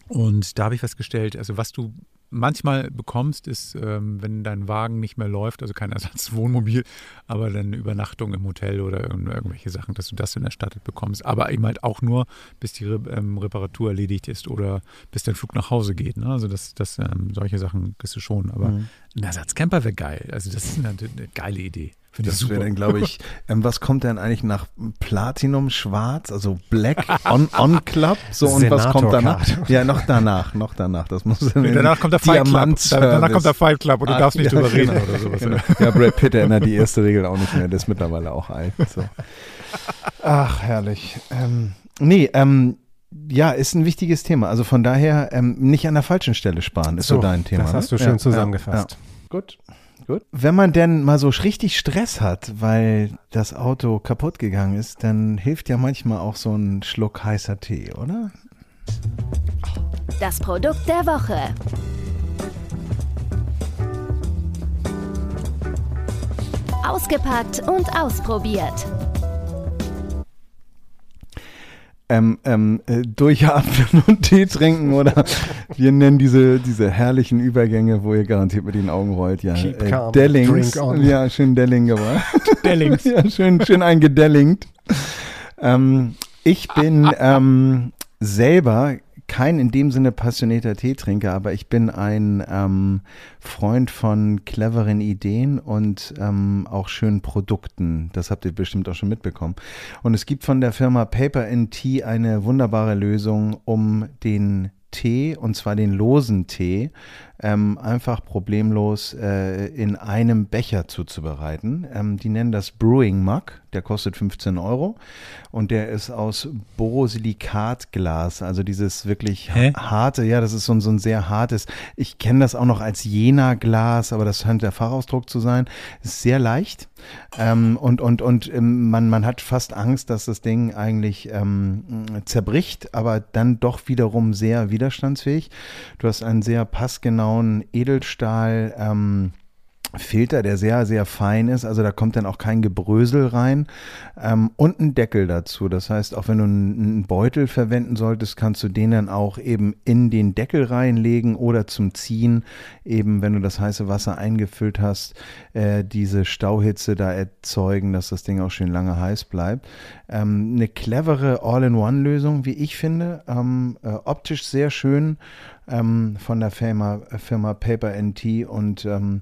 Und da habe ich festgestellt, also was du manchmal bekommst, ist, ähm, wenn dein Wagen nicht mehr läuft, also kein Ersatzwohnmobil, aber dann Übernachtung im Hotel oder irgendwelche Sachen, dass du das dann erstattet bekommst. Aber eben halt auch nur, bis die ähm, Reparatur erledigt ist oder bis dein Flug nach Hause geht. Ne? Also das, das, ähm, solche Sachen kriegst du schon. Aber mhm. ein Ersatzcamper wäre geil. Also das ist eine, eine geile Idee. Finde das wäre dann, glaube ich, ähm, was kommt denn eigentlich nach Platinum Schwarz, also Black on, on Club? So und was kommt danach? Ja, noch danach, noch danach. Das muss danach kommt der Club. Danach kommt der Fight Club und du ah, darfst nicht ja, drüber reden oder sowas. Genau. Ja, Brad Pitt erinnert die erste Regel auch nicht mehr. Der ist mittlerweile auch alt. So. Ach, herrlich. Ähm, nee, ähm, ja, ist ein wichtiges Thema. Also von daher ähm, nicht an der falschen Stelle sparen, ist so, so dein Thema. Das hast ne? du schön ja, zusammengefasst. Ja. Gut. Gut. Wenn man denn mal so richtig Stress hat, weil das Auto kaputt gegangen ist, dann hilft ja manchmal auch so ein Schluck heißer Tee, oder? Das Produkt der Woche. Ausgepackt und ausprobiert ähm, ähm, äh, durchatmen und Tee trinken oder wir nennen diese, diese herrlichen Übergänge, wo ihr garantiert mit den Augen rollt, ja. Keep äh, calm, Dellings. Ja, schön Delling gemacht. Dellings. ja, schön, schön eingedellingt. Ähm, ich bin ähm, selber kein in dem Sinne passionierter Teetrinker, aber ich bin ein ähm, Freund von cleveren Ideen und ähm, auch schönen Produkten. Das habt ihr bestimmt auch schon mitbekommen. Und es gibt von der Firma Paper Tea eine wunderbare Lösung, um den Tee, und zwar den losen Tee, ähm, einfach problemlos äh, in einem Becher zuzubereiten. Ähm, die nennen das Brewing Mug, der kostet 15 Euro und der ist aus Borosilikatglas, also dieses wirklich Hä? harte, ja, das ist so ein, so ein sehr hartes, ich kenne das auch noch als Jena-Glas, aber das scheint der Fachausdruck zu sein, ist sehr leicht ähm, und, und, und ähm, man, man hat fast Angst, dass das Ding eigentlich ähm, zerbricht, aber dann doch wiederum sehr widerstandsfähig. Du hast einen sehr passgenauen Edelstahl, ähm, der sehr, sehr fein ist. Also da kommt dann auch kein Gebrösel rein. Ähm, und ein Deckel dazu. Das heißt, auch wenn du einen Beutel verwenden solltest, kannst du den dann auch eben in den Deckel reinlegen oder zum Ziehen, eben wenn du das heiße Wasser eingefüllt hast, äh, diese Stauhitze da erzeugen, dass das Ding auch schön lange heiß bleibt. Ähm, eine clevere All-in-One-Lösung, wie ich finde. Ähm, äh, optisch sehr schön ähm, von der Firma, Firma Paper NT und ähm,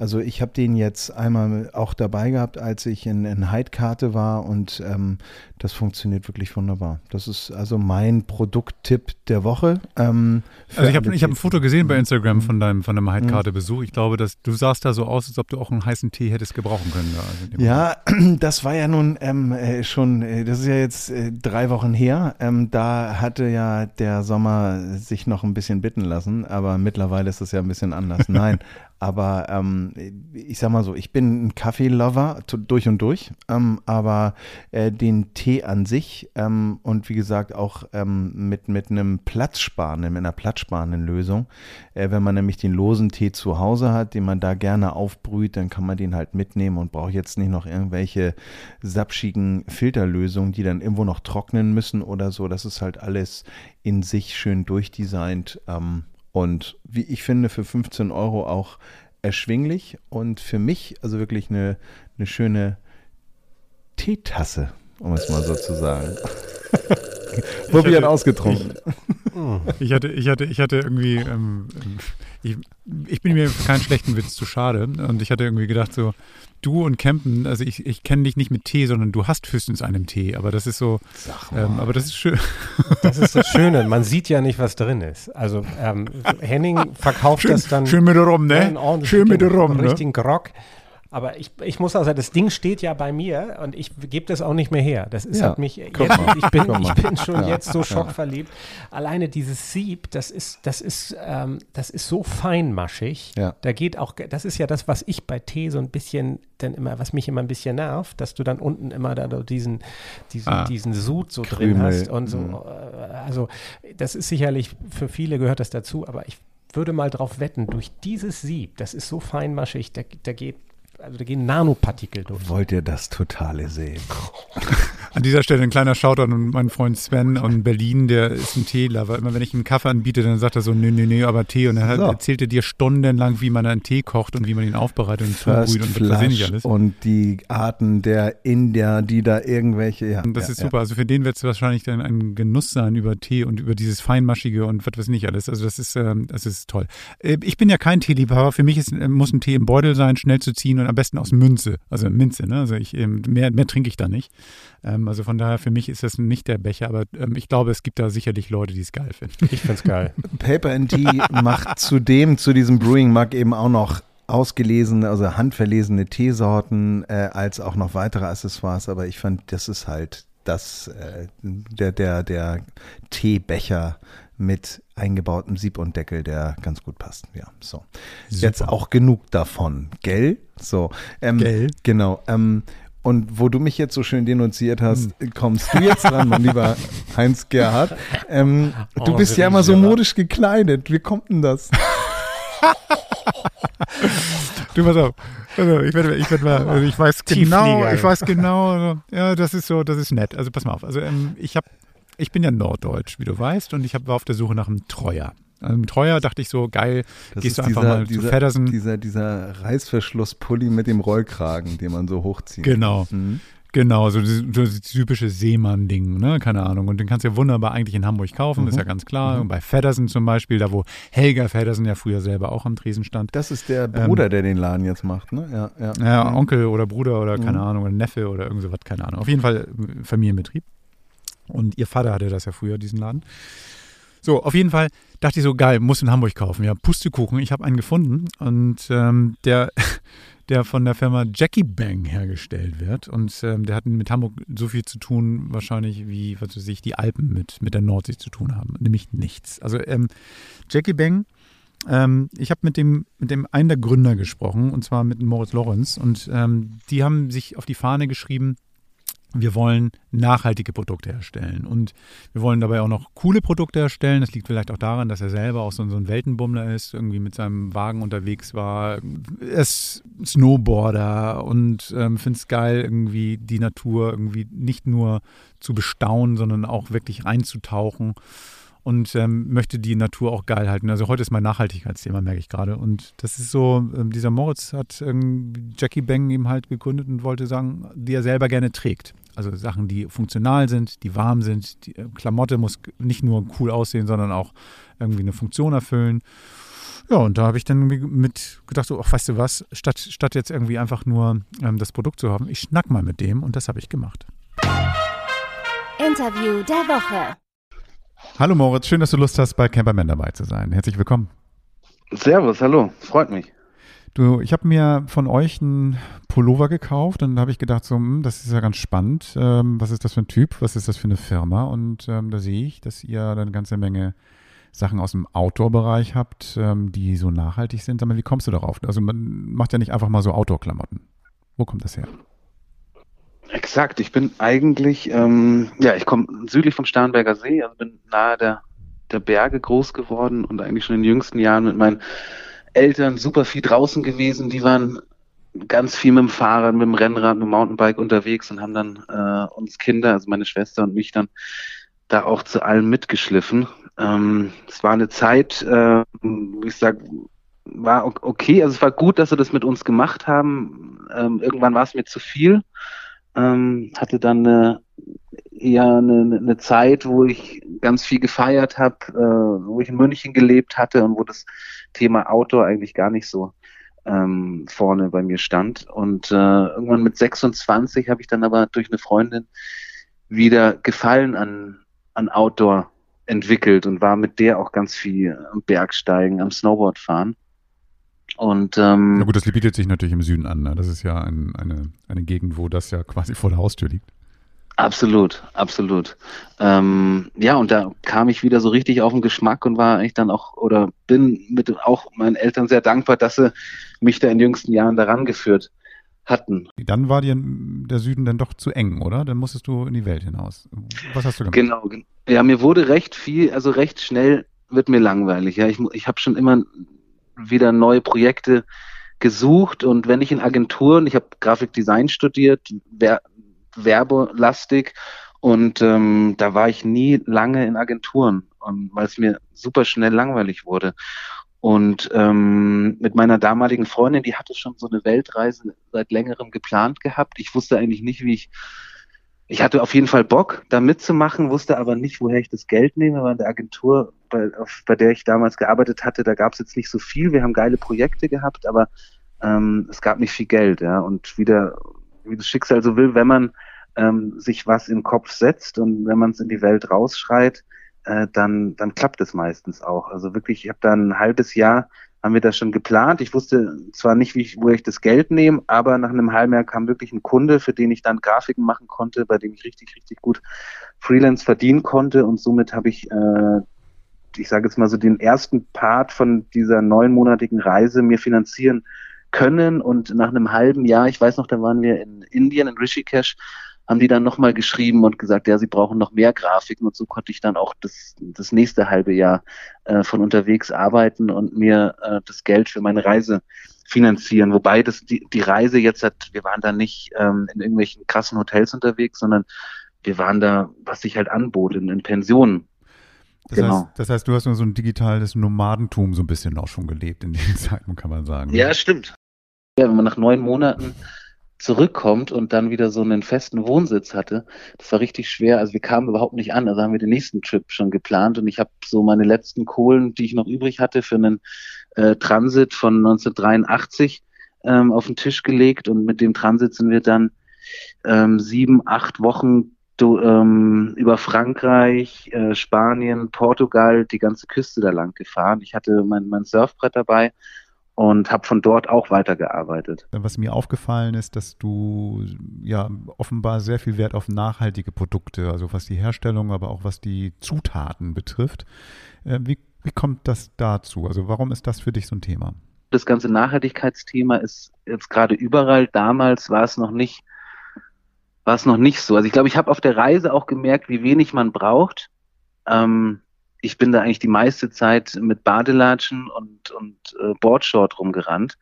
also ich habe den jetzt einmal auch dabei gehabt, als ich in, in Heidkarte war und ähm, das funktioniert wirklich wunderbar. Das ist also mein Produkttipp der Woche. Ähm, also ich habe hab ein Foto gesehen bei Instagram mhm. von deinem, von deinem Heidkarte-Besuch. Ich glaube, dass du sahst da so aus, als ob du auch einen heißen Tee hättest gebrauchen können. Also ja, das war ja nun ähm, äh, schon, äh, das ist ja jetzt äh, drei Wochen her. Ähm, da hatte ja der Sommer sich noch ein bisschen bitten lassen, aber mittlerweile ist es ja ein bisschen anders. Nein, aber ähm, ich sag mal so, ich bin ein Kaffee-Lover durch und durch, ähm, aber äh, den Tee an sich ähm, und wie gesagt auch ähm, mit, mit einem platzsparenden, mit einer platzsparenden Lösung, äh, wenn man nämlich den losen Tee zu Hause hat, den man da gerne aufbrüht, dann kann man den halt mitnehmen und braucht jetzt nicht noch irgendwelche sapschigen Filterlösungen, die dann irgendwo noch trocknen müssen oder so. Das ist halt alles in sich schön durchdesignt. Ähm, und wie ich finde, für 15 Euro auch erschwinglich und für mich also wirklich eine, eine schöne Teetasse, um es mal so zu sagen. Probieren ausgetrunken. Ich, ich, hatte, ich, hatte, ich hatte irgendwie, ähm, ich, ich bin mir für keinen schlechten Witz zu schade und ich hatte irgendwie gedacht so, du und Campen, also ich, ich kenne dich nicht mit Tee, sondern du hast höchstens einen Tee, aber das ist so, ähm, aber das ist schön. Das ist das Schöne, man sieht ja nicht, was drin ist. Also ähm, Henning verkauft schön, das dann. Schön mit rum, ne? Schön mit rum, ne? Richtigen Grog. Aber ich, ich muss auch sagen, das Ding steht ja bei mir und ich gebe das auch nicht mehr her. Das ist ja, halt mich jetzt, ich bin, ich bin schon ja, jetzt so schockverliebt. Alleine dieses Sieb, das ist, das ist, ähm, das ist so feinmaschig. Ja. Da geht auch, das ist ja das, was ich bei Tee so ein bisschen, dann immer, was mich immer ein bisschen nervt, dass du dann unten immer da diesen, diesen, ah. diesen Sud so Krümel. drin hast und so. Mhm. Äh, also das ist sicherlich, für viele gehört das dazu, aber ich würde mal drauf wetten, durch dieses Sieb, das ist so feinmaschig, da, da geht also da gehen Nanopartikel durch. Wollt ihr das Totale sehen? An dieser Stelle ein kleiner Shoutout an meinen Freund Sven in Berlin, der ist ein Teelover. Immer wenn ich ihm einen Kaffee anbiete, dann sagt er so, nö, nö, nö, aber Tee. Und dann so. erzählt er dir stundenlang, wie man einen Tee kocht und wie man ihn aufbereitet und zubrüht und was ich alles. Und die Arten der Indier, die da irgendwelche, ja. Und das ja, ist super. Ja. Also für den wird es wahrscheinlich dann ein Genuss sein über Tee und über dieses Feinmaschige und was weiß nicht alles. Also das ist, ähm, das ist toll. Äh, ich bin ja kein Teeliebhaber. Für mich ist, äh, muss ein Tee im Beutel sein, schnell zu ziehen und am besten aus Münze. Also Minze, ne? Also ich, ähm, mehr, mehr trinke ich da nicht. Ähm, also von daher, für mich ist das nicht der Becher, aber ähm, ich glaube, es gibt da sicherlich Leute, die es geil finden. Ich finde es geil. Paper Tea macht zudem zu diesem Brewing Mug eben auch noch ausgelesene, also handverlesene Teesorten, äh, als auch noch weitere Accessoires, aber ich fand, das ist halt das, äh, der, der, der Teebecher mit eingebautem Sieb und Deckel, der ganz gut passt. Ja, so. Super. Jetzt auch genug davon, gell? So. Ähm, gell? Genau. Ähm, und wo du mich jetzt so schön denunziert hast, hm. kommst du jetzt dran, mein lieber Heinz Gerhard. Ähm, oh, du bist ja immer so modisch gekleidet. Wie kommt denn das? du pass auf. Also ich, werde, ich, werde mal, also ich weiß genau, ich weiß genau, ja, das ist so, das ist nett. Also pass mal auf. Also ähm, ich habe, ich bin ja norddeutsch, wie du weißt, und ich hab, war auf der Suche nach einem Treuer. Also Treuer dachte ich so, geil, das gehst du einfach dieser, mal dieser, zu Feddersen. Dieser, dieser Reißverschlusspulli mit dem Rollkragen, den man so hochzieht. Genau. Mhm. Genau, so das, das typische Seemann-Ding, ne? Keine Ahnung. Und den kannst du ja wunderbar eigentlich in Hamburg kaufen, mhm. ist ja ganz klar. Mhm. Und bei Feddersen zum Beispiel, da wo Helga Feddersen ja früher selber auch am Tresen stand. Das ist der Bruder, ähm, der den Laden jetzt macht, ne? Ja, ja. ja mhm. Onkel oder Bruder oder keine mhm. Ahnung, oder Neffe oder irgend sowas, keine Ahnung. Auf jeden Fall äh, Familienbetrieb. Und ihr Vater hatte das ja früher, diesen Laden. So, auf jeden Fall dachte ich so, geil, muss in Hamburg kaufen. Ja, Pustekuchen, ich habe einen gefunden und ähm, der, der von der Firma Jackie Bang hergestellt wird. Und ähm, der hat mit Hamburg so viel zu tun, wahrscheinlich wie, was weiß ich, die Alpen mit, mit der Nordsee zu tun haben. Nämlich nichts. Also ähm, Jackie Bang, ähm, ich habe mit dem, mit dem einen der Gründer gesprochen, und zwar mit Moritz Lorenz. Und ähm, die haben sich auf die Fahne geschrieben, wir wollen nachhaltige Produkte herstellen und wir wollen dabei auch noch coole Produkte herstellen. Das liegt vielleicht auch daran, dass er selber auch so, ein Weltenbummler ist, irgendwie mit seinem Wagen unterwegs war. Er ist Snowboarder und ähm, findet es geil, irgendwie die Natur irgendwie nicht nur zu bestaunen, sondern auch wirklich reinzutauchen und ähm, möchte die Natur auch geil halten. Also heute ist mein Nachhaltigkeitsthema, merke ich gerade. Und das ist so, ähm, dieser Moritz hat ähm, Jackie Bang eben halt gegründet und wollte sagen, die er selber gerne trägt. Also Sachen, die funktional sind, die warm sind. Die äh, Klamotte muss nicht nur cool aussehen, sondern auch irgendwie eine Funktion erfüllen. Ja, und da habe ich dann mit gedacht, so, ach, weißt du was, statt, statt jetzt irgendwie einfach nur ähm, das Produkt zu haben, ich schnack mal mit dem und das habe ich gemacht. Interview der Woche. Hallo Moritz, schön, dass du Lust hast, bei Camperman dabei zu sein. Herzlich willkommen. Servus, hallo, freut mich. Du, ich habe mir von euch einen Pullover gekauft und da habe ich gedacht, so, hm, das ist ja ganz spannend. Ähm, was ist das für ein Typ? Was ist das für eine Firma? Und ähm, da sehe ich, dass ihr eine ganze Menge Sachen aus dem Outdoor-Bereich habt, ähm, die so nachhaltig sind. Sag mal, wie kommst du darauf? Also man macht ja nicht einfach mal so Outdoor-Klamotten. Wo kommt das her? Exakt, ich bin eigentlich, ähm, ja, ich komme südlich vom Starnberger See, also bin nahe der, der Berge groß geworden und eigentlich schon in den jüngsten Jahren mit meinen Eltern super viel draußen gewesen. Die waren ganz viel mit dem Fahrrad, mit dem Rennrad, mit dem Mountainbike unterwegs und haben dann äh, uns Kinder, also meine Schwester und mich dann da auch zu allem mitgeschliffen. Ähm, es war eine Zeit, äh, wo ich sage, war okay, also es war gut, dass sie das mit uns gemacht haben. Ähm, irgendwann war es mir zu viel. Ähm, hatte dann eine, eher eine, eine Zeit, wo ich ganz viel gefeiert habe, äh, wo ich in München gelebt hatte und wo das Thema Outdoor eigentlich gar nicht so ähm, vorne bei mir stand. Und äh, irgendwann mit 26 habe ich dann aber durch eine Freundin wieder Gefallen an, an Outdoor entwickelt und war mit der auch ganz viel am Bergsteigen, am Snowboard fahren. Und, ähm, Na gut, das bietet sich natürlich im Süden an. Ne? Das ist ja ein, eine, eine Gegend, wo das ja quasi vor der Haustür liegt. Absolut, absolut. Ähm, ja, und da kam ich wieder so richtig auf den Geschmack und war eigentlich dann auch oder bin mit auch meinen Eltern sehr dankbar, dass sie mich da in den jüngsten Jahren daran geführt hatten. Dann war dir der Süden dann doch zu eng, oder? Dann musstest du in die Welt hinaus. Was hast du gemacht? Genau. Ja, mir wurde recht viel, also recht schnell wird mir langweilig. Ja, ich, ich habe schon immer wieder neue Projekte gesucht und wenn ich in Agenturen, ich habe Grafikdesign studiert, wer, werbelastig und ähm, da war ich nie lange in Agenturen, weil es mir super schnell langweilig wurde. Und ähm, mit meiner damaligen Freundin, die hatte schon so eine Weltreise seit längerem geplant gehabt. Ich wusste eigentlich nicht, wie ich ich hatte auf jeden Fall Bock, da mitzumachen, wusste aber nicht, woher ich das Geld nehme, weil in der Agentur, bei, auf, bei der ich damals gearbeitet hatte, da gab es jetzt nicht so viel. Wir haben geile Projekte gehabt, aber ähm, es gab nicht viel Geld, ja. Und wieder, wie das Schicksal so will, wenn man ähm, sich was in den Kopf setzt und wenn man es in die Welt rausschreit, äh, dann, dann klappt es meistens auch. Also wirklich, ich habe da ein halbes Jahr haben wir das schon geplant. Ich wusste zwar nicht, wie ich, wo ich das Geld nehme, aber nach einem halben Jahr kam wirklich ein Kunde, für den ich dann Grafiken machen konnte, bei dem ich richtig, richtig gut Freelance verdienen konnte und somit habe ich, äh, ich sage jetzt mal so, den ersten Part von dieser neunmonatigen Reise mir finanzieren können und nach einem halben Jahr, ich weiß noch, da waren wir in Indien, in Rishikesh, haben die dann nochmal geschrieben und gesagt, ja, sie brauchen noch mehr Grafiken und so konnte ich dann auch das, das nächste halbe Jahr äh, von unterwegs arbeiten und mir äh, das Geld für meine Reise finanzieren. Wobei das die, die Reise jetzt hat, wir waren da nicht ähm, in irgendwelchen krassen Hotels unterwegs, sondern wir waren da, was sich halt anbot, in, in Pensionen. Das, genau. heißt, das heißt, du hast nur so ein digitales Nomadentum so ein bisschen auch schon gelebt in den Zeiten, kann man sagen. Ja, stimmt. Ja, wenn man nach neun Monaten zurückkommt und dann wieder so einen festen Wohnsitz hatte. Das war richtig schwer. Also wir kamen überhaupt nicht an. Also haben wir den nächsten Trip schon geplant und ich habe so meine letzten Kohlen, die ich noch übrig hatte, für einen äh, Transit von 1983 ähm, auf den Tisch gelegt und mit dem Transit sind wir dann ähm, sieben, acht Wochen du, ähm, über Frankreich, äh, Spanien, Portugal, die ganze Küste da lang gefahren. Ich hatte mein, mein Surfbrett dabei und habe von dort auch weitergearbeitet. Was mir aufgefallen ist, dass du ja offenbar sehr viel Wert auf nachhaltige Produkte, also was die Herstellung, aber auch was die Zutaten betrifft. Äh, wie, wie kommt das dazu? Also warum ist das für dich so ein Thema? Das ganze Nachhaltigkeitsthema ist jetzt gerade überall. Damals war es noch nicht, war es noch nicht so. Also ich glaube, ich habe auf der Reise auch gemerkt, wie wenig man braucht. Ähm, ich bin da eigentlich die meiste Zeit mit Badelatschen und, und äh, Boardshort rumgerannt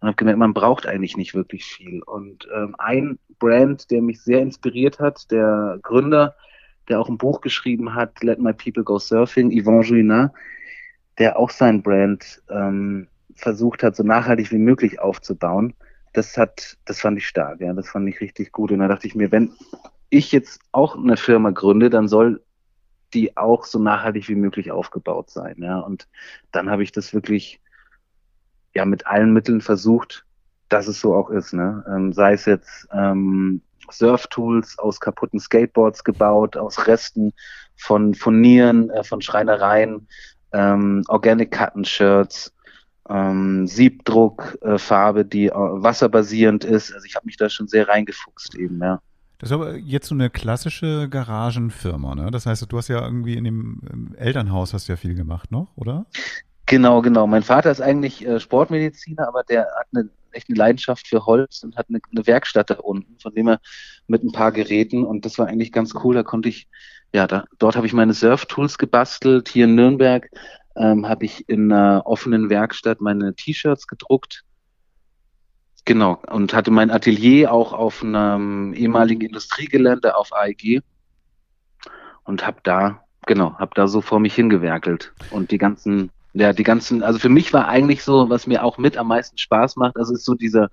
und habe gemerkt, man braucht eigentlich nicht wirklich viel. Und ähm, ein Brand, der mich sehr inspiriert hat, der Gründer, der auch ein Buch geschrieben hat, Let My People Go Surfing, Yvon Juinat, der auch sein Brand ähm, versucht hat, so nachhaltig wie möglich aufzubauen. Das hat, das fand ich stark, ja, das fand ich richtig gut. Und da dachte ich mir, wenn ich jetzt auch eine Firma gründe, dann soll die auch so nachhaltig wie möglich aufgebaut sein. Ja. Und dann habe ich das wirklich ja mit allen Mitteln versucht, dass es so auch ist. Ne? Ähm, sei es jetzt ähm, Surf-Tools aus kaputten Skateboards gebaut, aus Resten von Furnieren, äh, von Schreinereien, ähm, Organic Cotton Shirts, ähm, Siebdruckfarbe, äh, die äh, wasserbasierend ist. Also ich habe mich da schon sehr reingefuchst eben, ja. Das ist aber jetzt so eine klassische Garagenfirma, ne? Das heißt, du hast ja irgendwie in dem Elternhaus hast du ja viel gemacht noch, oder? Genau, genau. Mein Vater ist eigentlich äh, Sportmediziner, aber der hat eine echt eine Leidenschaft für Holz und hat eine, eine, Werkstatt da unten, von dem er mit ein paar Geräten und das war eigentlich ganz cool. Da konnte ich, ja, da, dort habe ich meine Surf-Tools gebastelt. Hier in Nürnberg ähm, habe ich in einer offenen Werkstatt meine T-Shirts gedruckt. Genau, und hatte mein Atelier auch auf einem ehemaligen Industriegelände auf AEG und habe da, genau, habe da so vor mich hingewerkelt. Und die ganzen, ja, die ganzen, also für mich war eigentlich so, was mir auch mit am meisten Spaß macht, also ist so dieser,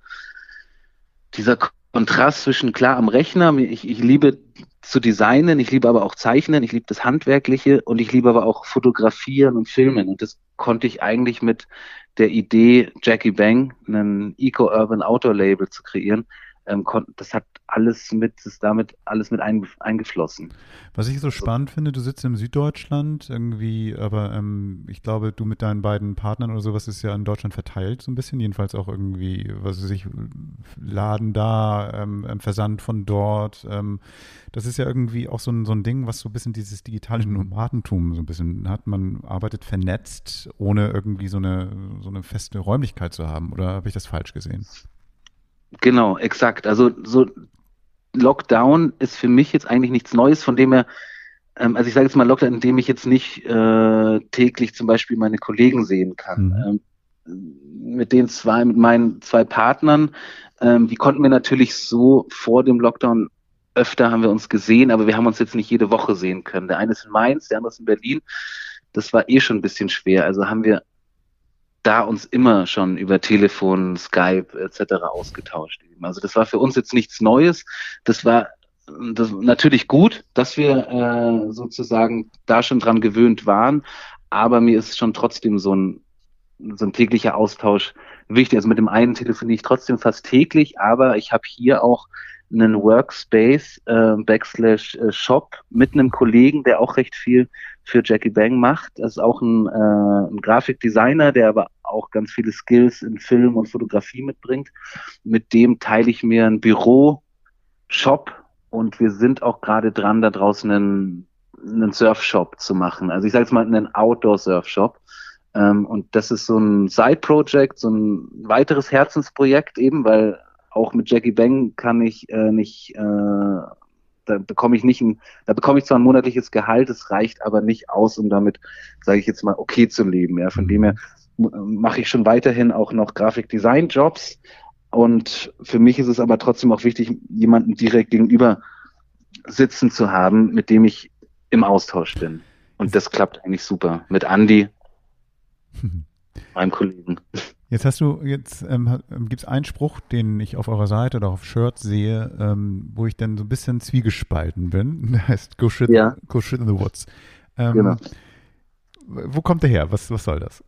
dieser Kontrast zwischen klar am Rechner, ich, ich liebe zu designen, ich liebe aber auch zeichnen, ich liebe das Handwerkliche und ich liebe aber auch fotografieren und filmen. Und das konnte ich eigentlich mit der Idee, Jackie Bang, ein Eco-Urban Outdoor-Label zu kreieren, ähm, das hat alles mit, ist damit alles mit eingeflossen. Was ich so spannend finde, du sitzt im Süddeutschland irgendwie, aber ähm, ich glaube, du mit deinen beiden Partnern oder sowas ist ja in Deutschland verteilt, so ein bisschen, jedenfalls auch irgendwie, was weiß ich, Laden da, ähm, ähm, Versand von dort. Ähm, das ist ja irgendwie auch so ein, so ein Ding, was so ein bisschen dieses digitale Nomadentum so ein bisschen hat. Man arbeitet vernetzt, ohne irgendwie so eine, so eine feste Räumlichkeit zu haben. Oder habe ich das falsch gesehen? Genau, exakt. Also so Lockdown ist für mich jetzt eigentlich nichts Neues, von dem er, ähm, also ich sage jetzt mal Lockdown, in dem ich jetzt nicht äh, täglich zum Beispiel meine Kollegen sehen kann. Mhm. Ähm, mit den zwei, mit meinen zwei Partnern, ähm, die konnten wir natürlich so vor dem Lockdown öfter haben wir uns gesehen, aber wir haben uns jetzt nicht jede Woche sehen können. Der eine ist in Mainz, der andere ist in Berlin. Das war eh schon ein bisschen schwer. Also haben wir da uns immer schon über Telefon, Skype etc. ausgetauscht. Also das war für uns jetzt nichts Neues. Das war das natürlich gut, dass wir äh, sozusagen da schon dran gewöhnt waren, aber mir ist schon trotzdem so ein, so ein täglicher Austausch wichtig. Also mit dem einen telefoniere ich trotzdem fast täglich, aber ich habe hier auch einen Workspace äh, Backslash äh, Shop mit einem Kollegen, der auch recht viel für Jackie Bang macht. Das ist auch ein, äh, ein Grafikdesigner, der aber auch ganz viele Skills in Film und Fotografie mitbringt. Mit dem teile ich mir ein Büro, Shop und wir sind auch gerade dran, da draußen einen, einen Surfshop zu machen. Also ich sage jetzt mal einen Outdoor-Surfshop. Ähm, und das ist so ein Side-Project, so ein weiteres Herzensprojekt eben, weil auch mit Jackie Bang kann ich äh, nicht, äh, da bekomme ich nicht ein, da bekomme ich zwar ein monatliches Gehalt, es reicht aber nicht aus, um damit, sage ich jetzt mal, okay zu leben. Ja, von dem her mache ich schon weiterhin auch noch Grafikdesign-Jobs. Und für mich ist es aber trotzdem auch wichtig, jemanden direkt gegenüber sitzen zu haben, mit dem ich im Austausch bin. Und das klappt eigentlich super mit Andy, meinem Kollegen. Jetzt hast du, jetzt ähm, gibt es einen Spruch, den ich auf eurer Seite oder auf Shirts sehe, ähm, wo ich dann so ein bisschen zwiegespalten bin. Der heißt Go Shit, ja. Go shit in the Woods. Ähm, genau. Wo kommt der her? Was, was soll das?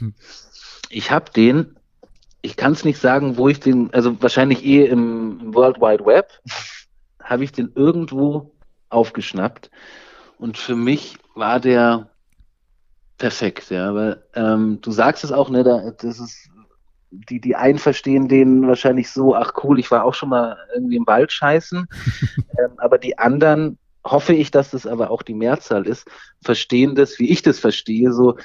Ich habe den, ich kann es nicht sagen, wo ich den, also wahrscheinlich eh im, im World Wide Web, habe ich den irgendwo aufgeschnappt. Und für mich war der perfekt, ja, weil ähm, du sagst es auch, ne, da, das ist die, die einen verstehen den wahrscheinlich so, ach cool, ich war auch schon mal irgendwie im Wald scheißen. ähm, aber die anderen, hoffe ich, dass das aber auch die Mehrzahl ist, verstehen das, wie ich das verstehe, so,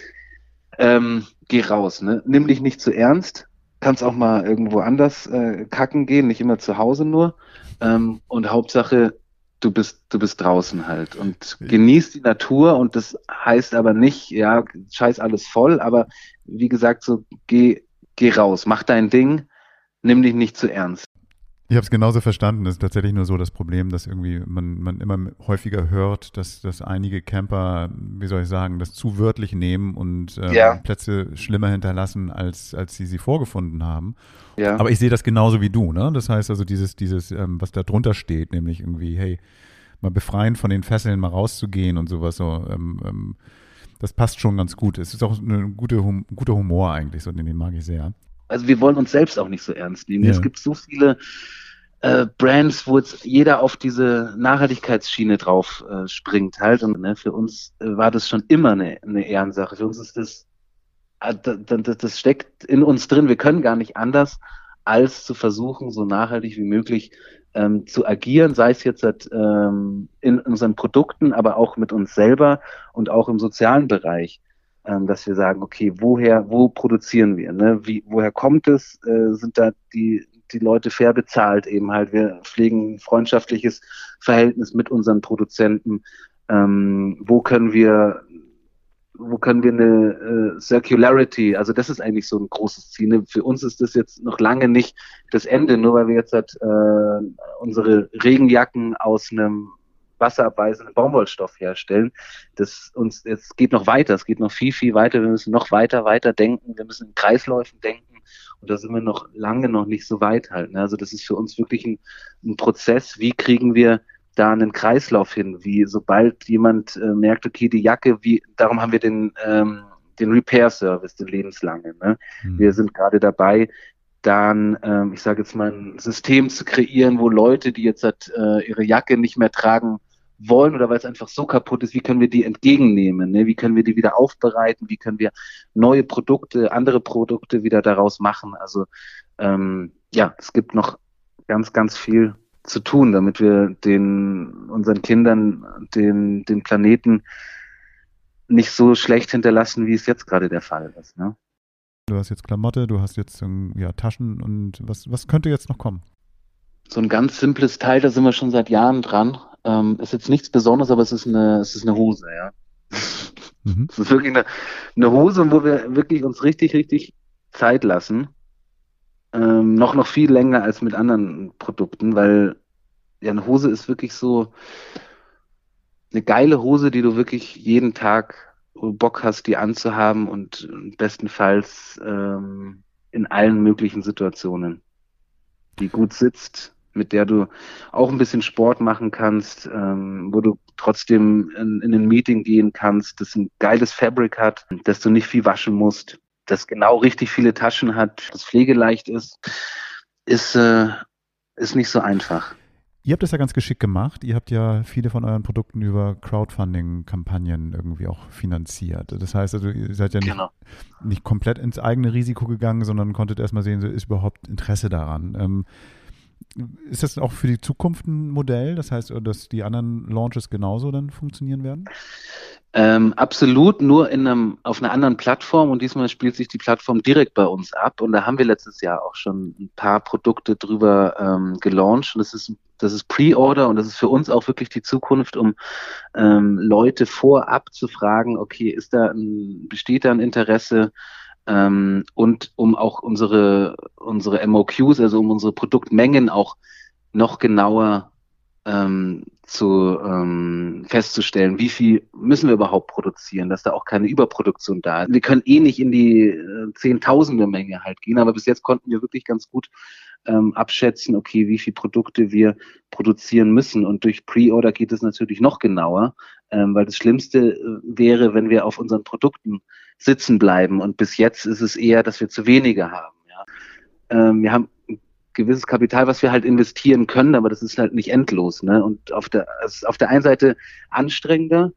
ähm, geh raus, ne? Nimm dich nicht zu ernst, kannst auch mal irgendwo anders äh, kacken gehen, nicht immer zu Hause nur. Ähm, und Hauptsache, du bist, du bist draußen halt und genießt die Natur und das heißt aber nicht, ja, scheiß alles voll, aber wie gesagt, so geh, geh raus, mach dein Ding, nimm dich nicht zu ernst. Ich habe es genauso verstanden. Es ist tatsächlich nur so das Problem, dass irgendwie man, man immer häufiger hört, dass, dass einige Camper, wie soll ich sagen, das zu wörtlich nehmen und ähm, ja. Plätze schlimmer hinterlassen, als, als sie sie vorgefunden haben. Ja. Aber ich sehe das genauso wie du. Ne? Das heißt also, dieses, dieses ähm, was da drunter steht, nämlich irgendwie, hey, mal befreien von den Fesseln, mal rauszugehen und sowas. So, ähm, ähm, das passt schon ganz gut. Es ist auch ein gute, hum guter Humor eigentlich, so den mag ich sehr. Also wir wollen uns selbst auch nicht so ernst nehmen. Ja. Es gibt so viele äh, Brands, wo jetzt jeder auf diese Nachhaltigkeitsschiene drauf äh, springt halt. Und ne, für uns äh, war das schon immer eine, eine Ehrensache. Für uns ist das, äh, das, das steckt in uns drin. Wir können gar nicht anders, als zu versuchen, so nachhaltig wie möglich ähm, zu agieren, sei es jetzt ähm, in unseren Produkten, aber auch mit uns selber und auch im sozialen Bereich ähm, dass wir sagen, okay, woher, wo produzieren wir? Ne? Wie, woher kommt es? Äh, sind da die die Leute fair bezahlt eben halt. Wir pflegen ein freundschaftliches Verhältnis mit unseren Produzenten. Ähm, wo können wir wo können wir eine äh, Circularity, also das ist eigentlich so ein großes Ziel. Für uns ist das jetzt noch lange nicht das Ende, nur weil wir jetzt halt, äh, unsere Regenjacken aus einem wasserabweisenden Baumwollstoff herstellen. Das uns, es geht noch weiter, es geht noch viel, viel weiter. Wir müssen noch weiter, weiter denken. Wir müssen in Kreisläufen denken. Und da sind wir noch lange noch nicht so weit halt. Ne? Also das ist für uns wirklich ein, ein Prozess. Wie kriegen wir da einen Kreislauf hin? Wie sobald jemand äh, merkt, okay, die Jacke, wie, darum haben wir den, ähm, den Repair-Service, den lebenslangen. Ne? Mhm. Wir sind gerade dabei, dann, ähm, ich sage jetzt mal, ein System zu kreieren, wo Leute, die jetzt äh, ihre Jacke nicht mehr tragen wollen oder weil es einfach so kaputt ist, wie können wir die entgegennehmen? Ne? Wie können wir die wieder aufbereiten? Wie können wir neue Produkte, andere Produkte wieder daraus machen? Also ähm, ja, es gibt noch ganz, ganz viel zu tun, damit wir den unseren Kindern den, den Planeten nicht so schlecht hinterlassen, wie es jetzt gerade der Fall ist. Ne? Du hast jetzt Klamotte, du hast jetzt ja, Taschen und was, was könnte jetzt noch kommen? So ein ganz simples Teil, da sind wir schon seit Jahren dran. Ähm, ist jetzt nichts Besonderes, aber es ist eine, es ist eine Hose, ja. Mhm. Es ist wirklich eine, eine Hose, wo wir wirklich uns richtig, richtig Zeit lassen. Ähm, noch, noch viel länger als mit anderen Produkten, weil ja, eine Hose ist wirklich so eine geile Hose, die du wirklich jeden Tag Bock hast, die anzuhaben und bestenfalls ähm, in allen möglichen Situationen. Die gut sitzt, mit der du auch ein bisschen Sport machen kannst, ähm, wo du trotzdem in, in ein Meeting gehen kannst, das ein geiles Fabric hat, dass du nicht viel waschen musst, das genau richtig viele Taschen hat, das pflegeleicht ist, ist, äh, ist nicht so einfach. Ihr habt das ja ganz geschickt gemacht. Ihr habt ja viele von euren Produkten über Crowdfunding-Kampagnen irgendwie auch finanziert. Das heißt also, ihr seid ja nicht, genau. nicht komplett ins eigene Risiko gegangen, sondern konntet erstmal sehen, ist überhaupt Interesse daran. Ähm, ist das auch für die Zukunft ein Modell? Das heißt, dass die anderen Launches genauso dann funktionieren werden? Ähm, absolut, nur in einem, auf einer anderen Plattform und diesmal spielt sich die Plattform direkt bei uns ab und da haben wir letztes Jahr auch schon ein paar Produkte drüber ähm, gelauncht und das ist, das ist Pre-Order und das ist für uns auch wirklich die Zukunft, um ähm, Leute vorab zu fragen, okay, ist da ein, besteht da ein Interesse, ähm, und um auch unsere, unsere MOQs, also um unsere Produktmengen auch noch genauer ähm, zu ähm, festzustellen, wie viel müssen wir überhaupt produzieren, dass da auch keine Überproduktion da ist. Wir können eh nicht in die äh, Zehntausende Menge halt gehen, aber bis jetzt konnten wir wirklich ganz gut ähm, abschätzen, okay, wie viel Produkte wir produzieren müssen. Und durch Pre-Order geht es natürlich noch genauer, ähm, weil das Schlimmste äh, wäre, wenn wir auf unseren Produkten sitzen bleiben. Und bis jetzt ist es eher, dass wir zu wenige haben. Ja. Ähm, wir haben gewisses Kapital, was wir halt investieren können, aber das ist halt nicht endlos. Ne? Und auf der, also auf der einen Seite anstrengender,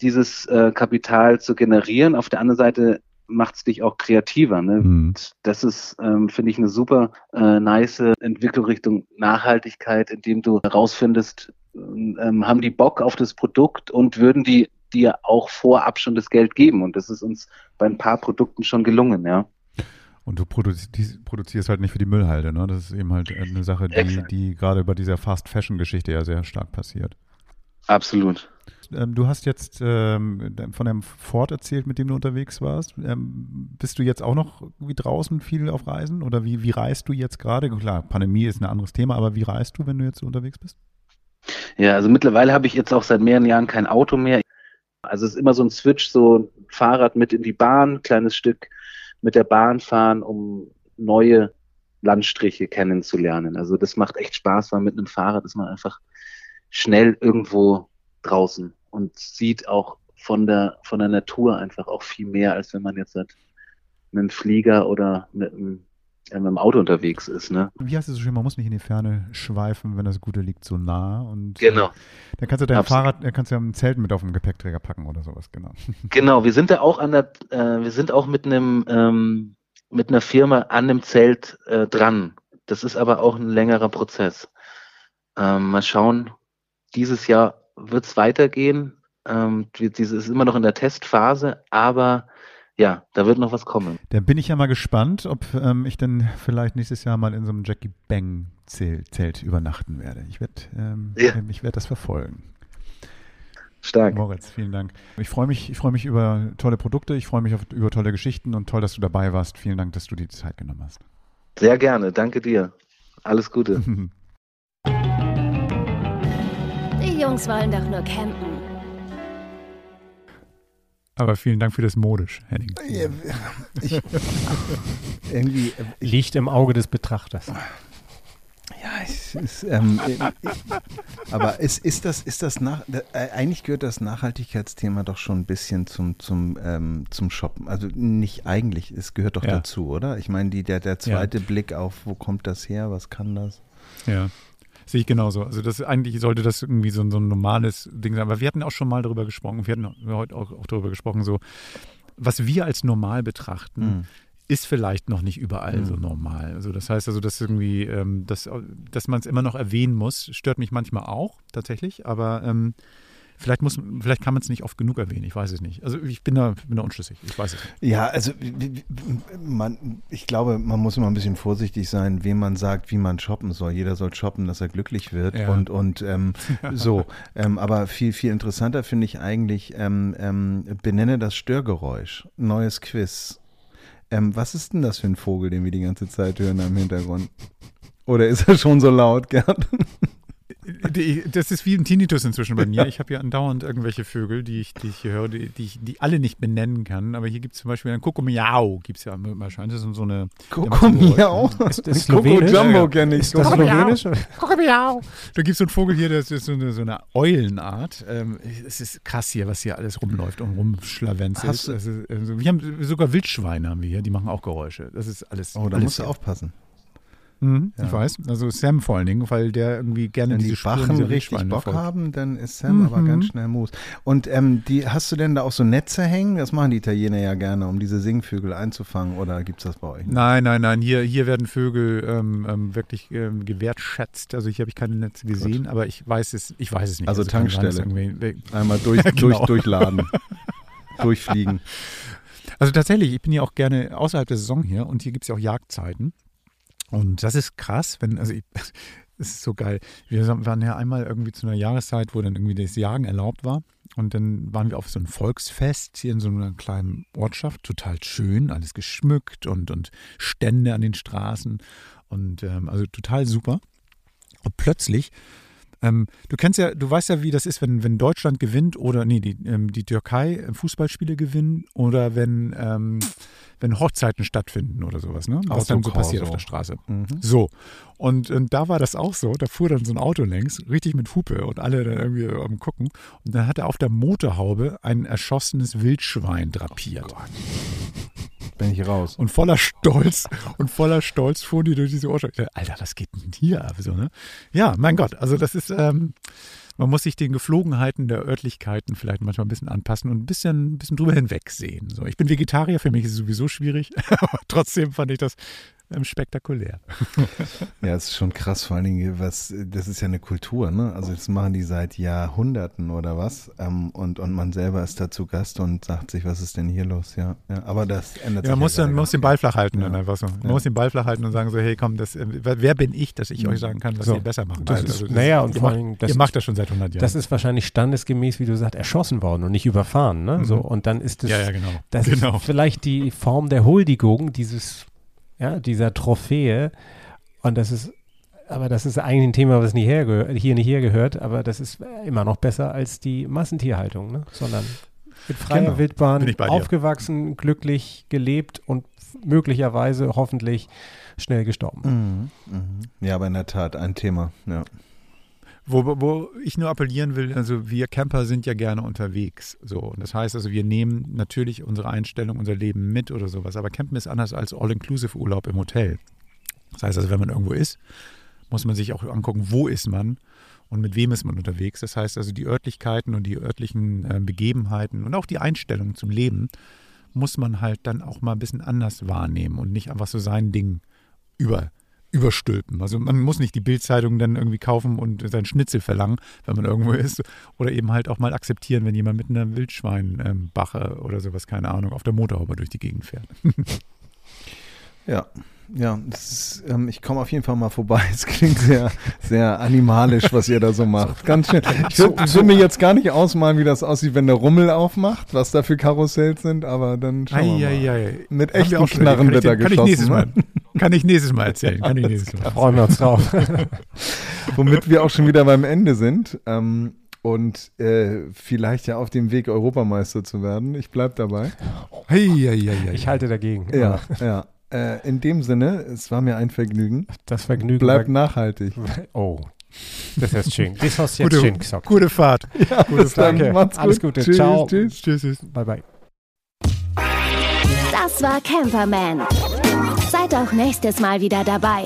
dieses äh, Kapital zu generieren, auf der anderen Seite macht es dich auch kreativer. Ne? Mhm. Das ist, ähm, finde ich, eine super äh, nice Entwicklung Richtung Nachhaltigkeit, indem du herausfindest, ähm, haben die Bock auf das Produkt und würden die dir auch vorab schon das Geld geben. Und das ist uns bei ein paar Produkten schon gelungen, ja. Und du produzierst halt nicht für die Müllhalde, ne? Das ist eben halt eine Sache, die, die gerade bei dieser Fast-Fashion-Geschichte ja sehr stark passiert. Absolut. Ähm, du hast jetzt ähm, von dem Ford erzählt, mit dem du unterwegs warst. Ähm, bist du jetzt auch noch wie draußen viel auf Reisen oder wie, wie reist du jetzt gerade? Klar, Pandemie ist ein anderes Thema, aber wie reist du, wenn du jetzt unterwegs bist? Ja, also mittlerweile habe ich jetzt auch seit mehreren Jahren kein Auto mehr. Also es ist immer so ein Switch, so Fahrrad mit in die Bahn, kleines Stück mit der Bahn fahren, um neue Landstriche kennenzulernen. Also das macht echt Spaß, weil mit einem Fahrrad ist man einfach schnell irgendwo draußen und sieht auch von der, von der Natur einfach auch viel mehr, als wenn man jetzt halt einen Flieger oder mit einem ja, mit dem Auto unterwegs ist. Ne? Wie heißt es so schön, man muss nicht in die Ferne schweifen, wenn das Gute liegt so nah. Und, genau. Äh, dann kannst du dein Absolut. Fahrrad, dann kannst du ja ein Zelt mit auf dem Gepäckträger packen oder sowas, genau. Genau, wir sind da auch an der, äh, wir sind auch mit einem, ähm, mit einer Firma an dem Zelt äh, dran. Das ist aber auch ein längerer Prozess. Ähm, mal schauen, dieses Jahr wird es weitergehen. Ähm, dieses ist immer noch in der Testphase, aber ja, da wird noch was kommen. Dann bin ich ja mal gespannt, ob ähm, ich dann vielleicht nächstes Jahr mal in so einem Jackie Bang Zelt übernachten werde. Ich werde ähm, ja. ich werd das verfolgen. Stark. Moritz, vielen Dank. Ich freue mich, ich mich über tolle Produkte, ich freue mich auf, über tolle Geschichten und toll, dass du dabei warst. Vielen Dank, dass du die Zeit genommen hast. Sehr gerne, danke dir. Alles Gute. die Jungs wollen doch nur campen. Aber vielen Dank für das Modisch, Henning. Ich, irgendwie, ich, Liegt im Auge des Betrachters. Ja, es ist, ähm, aber ist, ist das, ist das nach, äh, eigentlich gehört das Nachhaltigkeitsthema doch schon ein bisschen zum, zum, ähm, zum Shoppen. Also nicht eigentlich, es gehört doch ja. dazu, oder? Ich meine, die, der, der zweite ja. Blick auf, wo kommt das her, was kann das? Ja. Sehe ich genauso. Also das eigentlich sollte das irgendwie so, so ein normales Ding sein. Aber wir hatten auch schon mal darüber gesprochen, wir hatten heute auch, auch darüber gesprochen, so was wir als normal betrachten, mhm. ist vielleicht noch nicht überall mhm. so normal. Also das heißt also, dass irgendwie, ähm, dass, dass man es immer noch erwähnen muss, stört mich manchmal auch tatsächlich, aber ähm, Vielleicht, muss, vielleicht kann man es nicht oft genug erwähnen, ich weiß es nicht. Also ich bin da, bin da unschlüssig, ich weiß es nicht. Ja, also man, ich glaube, man muss immer ein bisschen vorsichtig sein, wem man sagt, wie man shoppen soll. Jeder soll shoppen, dass er glücklich wird ja. und, und ähm, so. Ähm, aber viel, viel interessanter finde ich eigentlich, ähm, ähm, benenne das Störgeräusch. Neues Quiz. Ähm, was ist denn das für ein Vogel, den wir die ganze Zeit hören am Hintergrund? Oder ist er schon so laut, Gerd? das ist wie ein Tinnitus inzwischen bei mir. Ich habe ja andauernd irgendwelche Vögel, die ich, die ich hier höre, die, die ich die alle nicht benennen kann. Aber hier gibt es zum Beispiel einen Kokomiau, gibt es ja wahrscheinlich. Das ist so eine. Kokomiau? Ist das Koko Jumbo kenne ich. Ist das Slowenisch? Kokomiau. Da gibt es so einen Vogel hier, das ist so eine, so eine Eulenart. Ähm, es ist krass hier, was hier alles rumläuft und rumschlawenzelt. Also, wir haben sogar Wildschweine haben wir hier, die machen auch Geräusche. Das ist alles. Oh, da alles musst du aufpassen. Mhm, ja. Ich weiß. Also Sam vor allen Dingen, weil der irgendwie gerne Wenn diese die Bachen diese richtig Bock folgt. haben, dann ist Sam mhm. aber ganz schnell Moos. Und ähm, die, hast du denn da auch so Netze hängen? Das machen die Italiener ja gerne, um diese Singvögel einzufangen. Oder gibt es das bei euch? Nicht? Nein, nein, nein. Hier, hier werden Vögel ähm, ähm, wirklich ähm, gewertschätzt. Also hier habe ich keine Netze gesehen, Gut. aber ich weiß es, ich weiß es nicht. Also, also Tankstelle. Einmal durch, genau. durch, durchladen. Durchfliegen. Also tatsächlich, ich bin ja auch gerne außerhalb der Saison hier und hier gibt es ja auch Jagdzeiten. Und das ist krass, wenn, also ich, es ist so geil. Wir waren ja einmal irgendwie zu einer Jahreszeit, wo dann irgendwie das Jagen erlaubt war. Und dann waren wir auf so einem Volksfest hier in so einer kleinen Ortschaft, total schön, alles geschmückt und, und Stände an den Straßen und ähm, also total super. Und plötzlich ähm, du kennst ja, du weißt ja, wie das ist, wenn, wenn Deutschland gewinnt oder nee, die, ähm, die Türkei äh, Fußballspiele gewinnen oder wenn, ähm, wenn Hochzeiten stattfinden oder sowas, ne? Was dann so passiert auf der Straße. Mhm. So. Und, und da war das auch so, da fuhr dann so ein Auto längs, richtig mit Hupe und alle dann irgendwie am gucken. Und dann hat er auf der Motorhaube ein erschossenes Wildschwein drapiert. Oh bin ich raus. Und voller Stolz und voller Stolz fuhren die durch diese Ortschaft. Alter, was geht denn hier ab? So, ne? Ja, mein Gott, also das ist, ähm, man muss sich den Geflogenheiten der Örtlichkeiten vielleicht manchmal ein bisschen anpassen und ein bisschen, ein bisschen drüber hinwegsehen. So, ich bin Vegetarier, für mich ist es sowieso schwierig, aber trotzdem fand ich das spektakulär. ja, es ist schon krass, vor allen Dingen, was, das ist ja eine Kultur, ne? Also das machen die seit Jahrhunderten oder was. Ähm, und, und man selber ist dazu Gast und sagt sich, was ist denn hier los? Ja, ja aber das ändert ja, sich. Muss ja, man muss den Ball flach halten ja. dann einfach so. Man ja. muss den Ball flach halten und sagen so, hey komm, das, äh, wer bin ich, dass ich mhm. euch sagen kann, was so. ihr besser macht. Das also, ist, naja, und vor allem, ihr macht das schon seit 100 Jahren. Das ist wahrscheinlich standesgemäß, wie du sagst, erschossen worden und nicht überfahren, ne? Mhm. So, und dann ist das, ja, ja, genau. das genau. ist vielleicht die Form der Huldigung, dieses ja, dieser Trophäe. Und das ist, aber das ist eigentlich ein Thema, was nicht hier nicht hergehört, aber das ist immer noch besser als die Massentierhaltung, ne? sondern mit freier genau. Wildbahn aufgewachsen, glücklich gelebt und möglicherweise hoffentlich schnell gestorben. Mhm, mh. Ja, aber in der Tat ein Thema, ja. Wo, wo ich nur appellieren will, also wir Camper sind ja gerne unterwegs. So. Und das heißt also, wir nehmen natürlich unsere Einstellung, unser Leben mit oder sowas. Aber Campen ist anders als All-Inclusive-Urlaub im Hotel. Das heißt also, wenn man irgendwo ist, muss man sich auch angucken, wo ist man und mit wem ist man unterwegs. Das heißt also, die Örtlichkeiten und die örtlichen äh, Begebenheiten und auch die Einstellung zum Leben muss man halt dann auch mal ein bisschen anders wahrnehmen und nicht einfach so sein Ding über überstülpen. Also man muss nicht die Bildzeitung dann irgendwie kaufen und sein Schnitzel verlangen, wenn man irgendwo ist. Oder eben halt auch mal akzeptieren, wenn jemand mit einer Wildschweinbache ähm, oder sowas, keine Ahnung, auf der Motorhaube durch die Gegend fährt. ja. Ja, ist, ähm, ich komme auf jeden Fall mal vorbei. Es klingt sehr, sehr animalisch, was ihr da so macht. Ganz schön. Ich will, will mir jetzt gar nicht ausmalen, wie das aussieht, wenn der Rummel aufmacht, was da für Karussells sind, aber dann schauen wir mal. Ei, ei, ei. Mit echten Knarren wird da geschossen. Ich nächstes Mal. Kann ich nächstes Mal erzählen. Kann ich nächstes Mal. Da freuen wir uns drauf. Womit wir auch schon wieder beim Ende sind. Ähm, und äh, vielleicht ja auf dem Weg, Europameister zu werden. Ich bleibe dabei. Hey, hey, hey, hey. Ich halte dagegen. Ja, ja. Äh, in dem Sinne, es war mir ein Vergnügen. Das Vergnügen bleibt nachhaltig. Oh. Das ist schön. Das hast du jetzt gute, schön gesagt. Gute Fahrt. Ja, gute Fahrt. Danke. Macht's gut. Alles Gute. Tschüss, Ciao. Tschüss. Tschüss. Bye, bye. Das war Camperman. Seid auch nächstes Mal wieder dabei.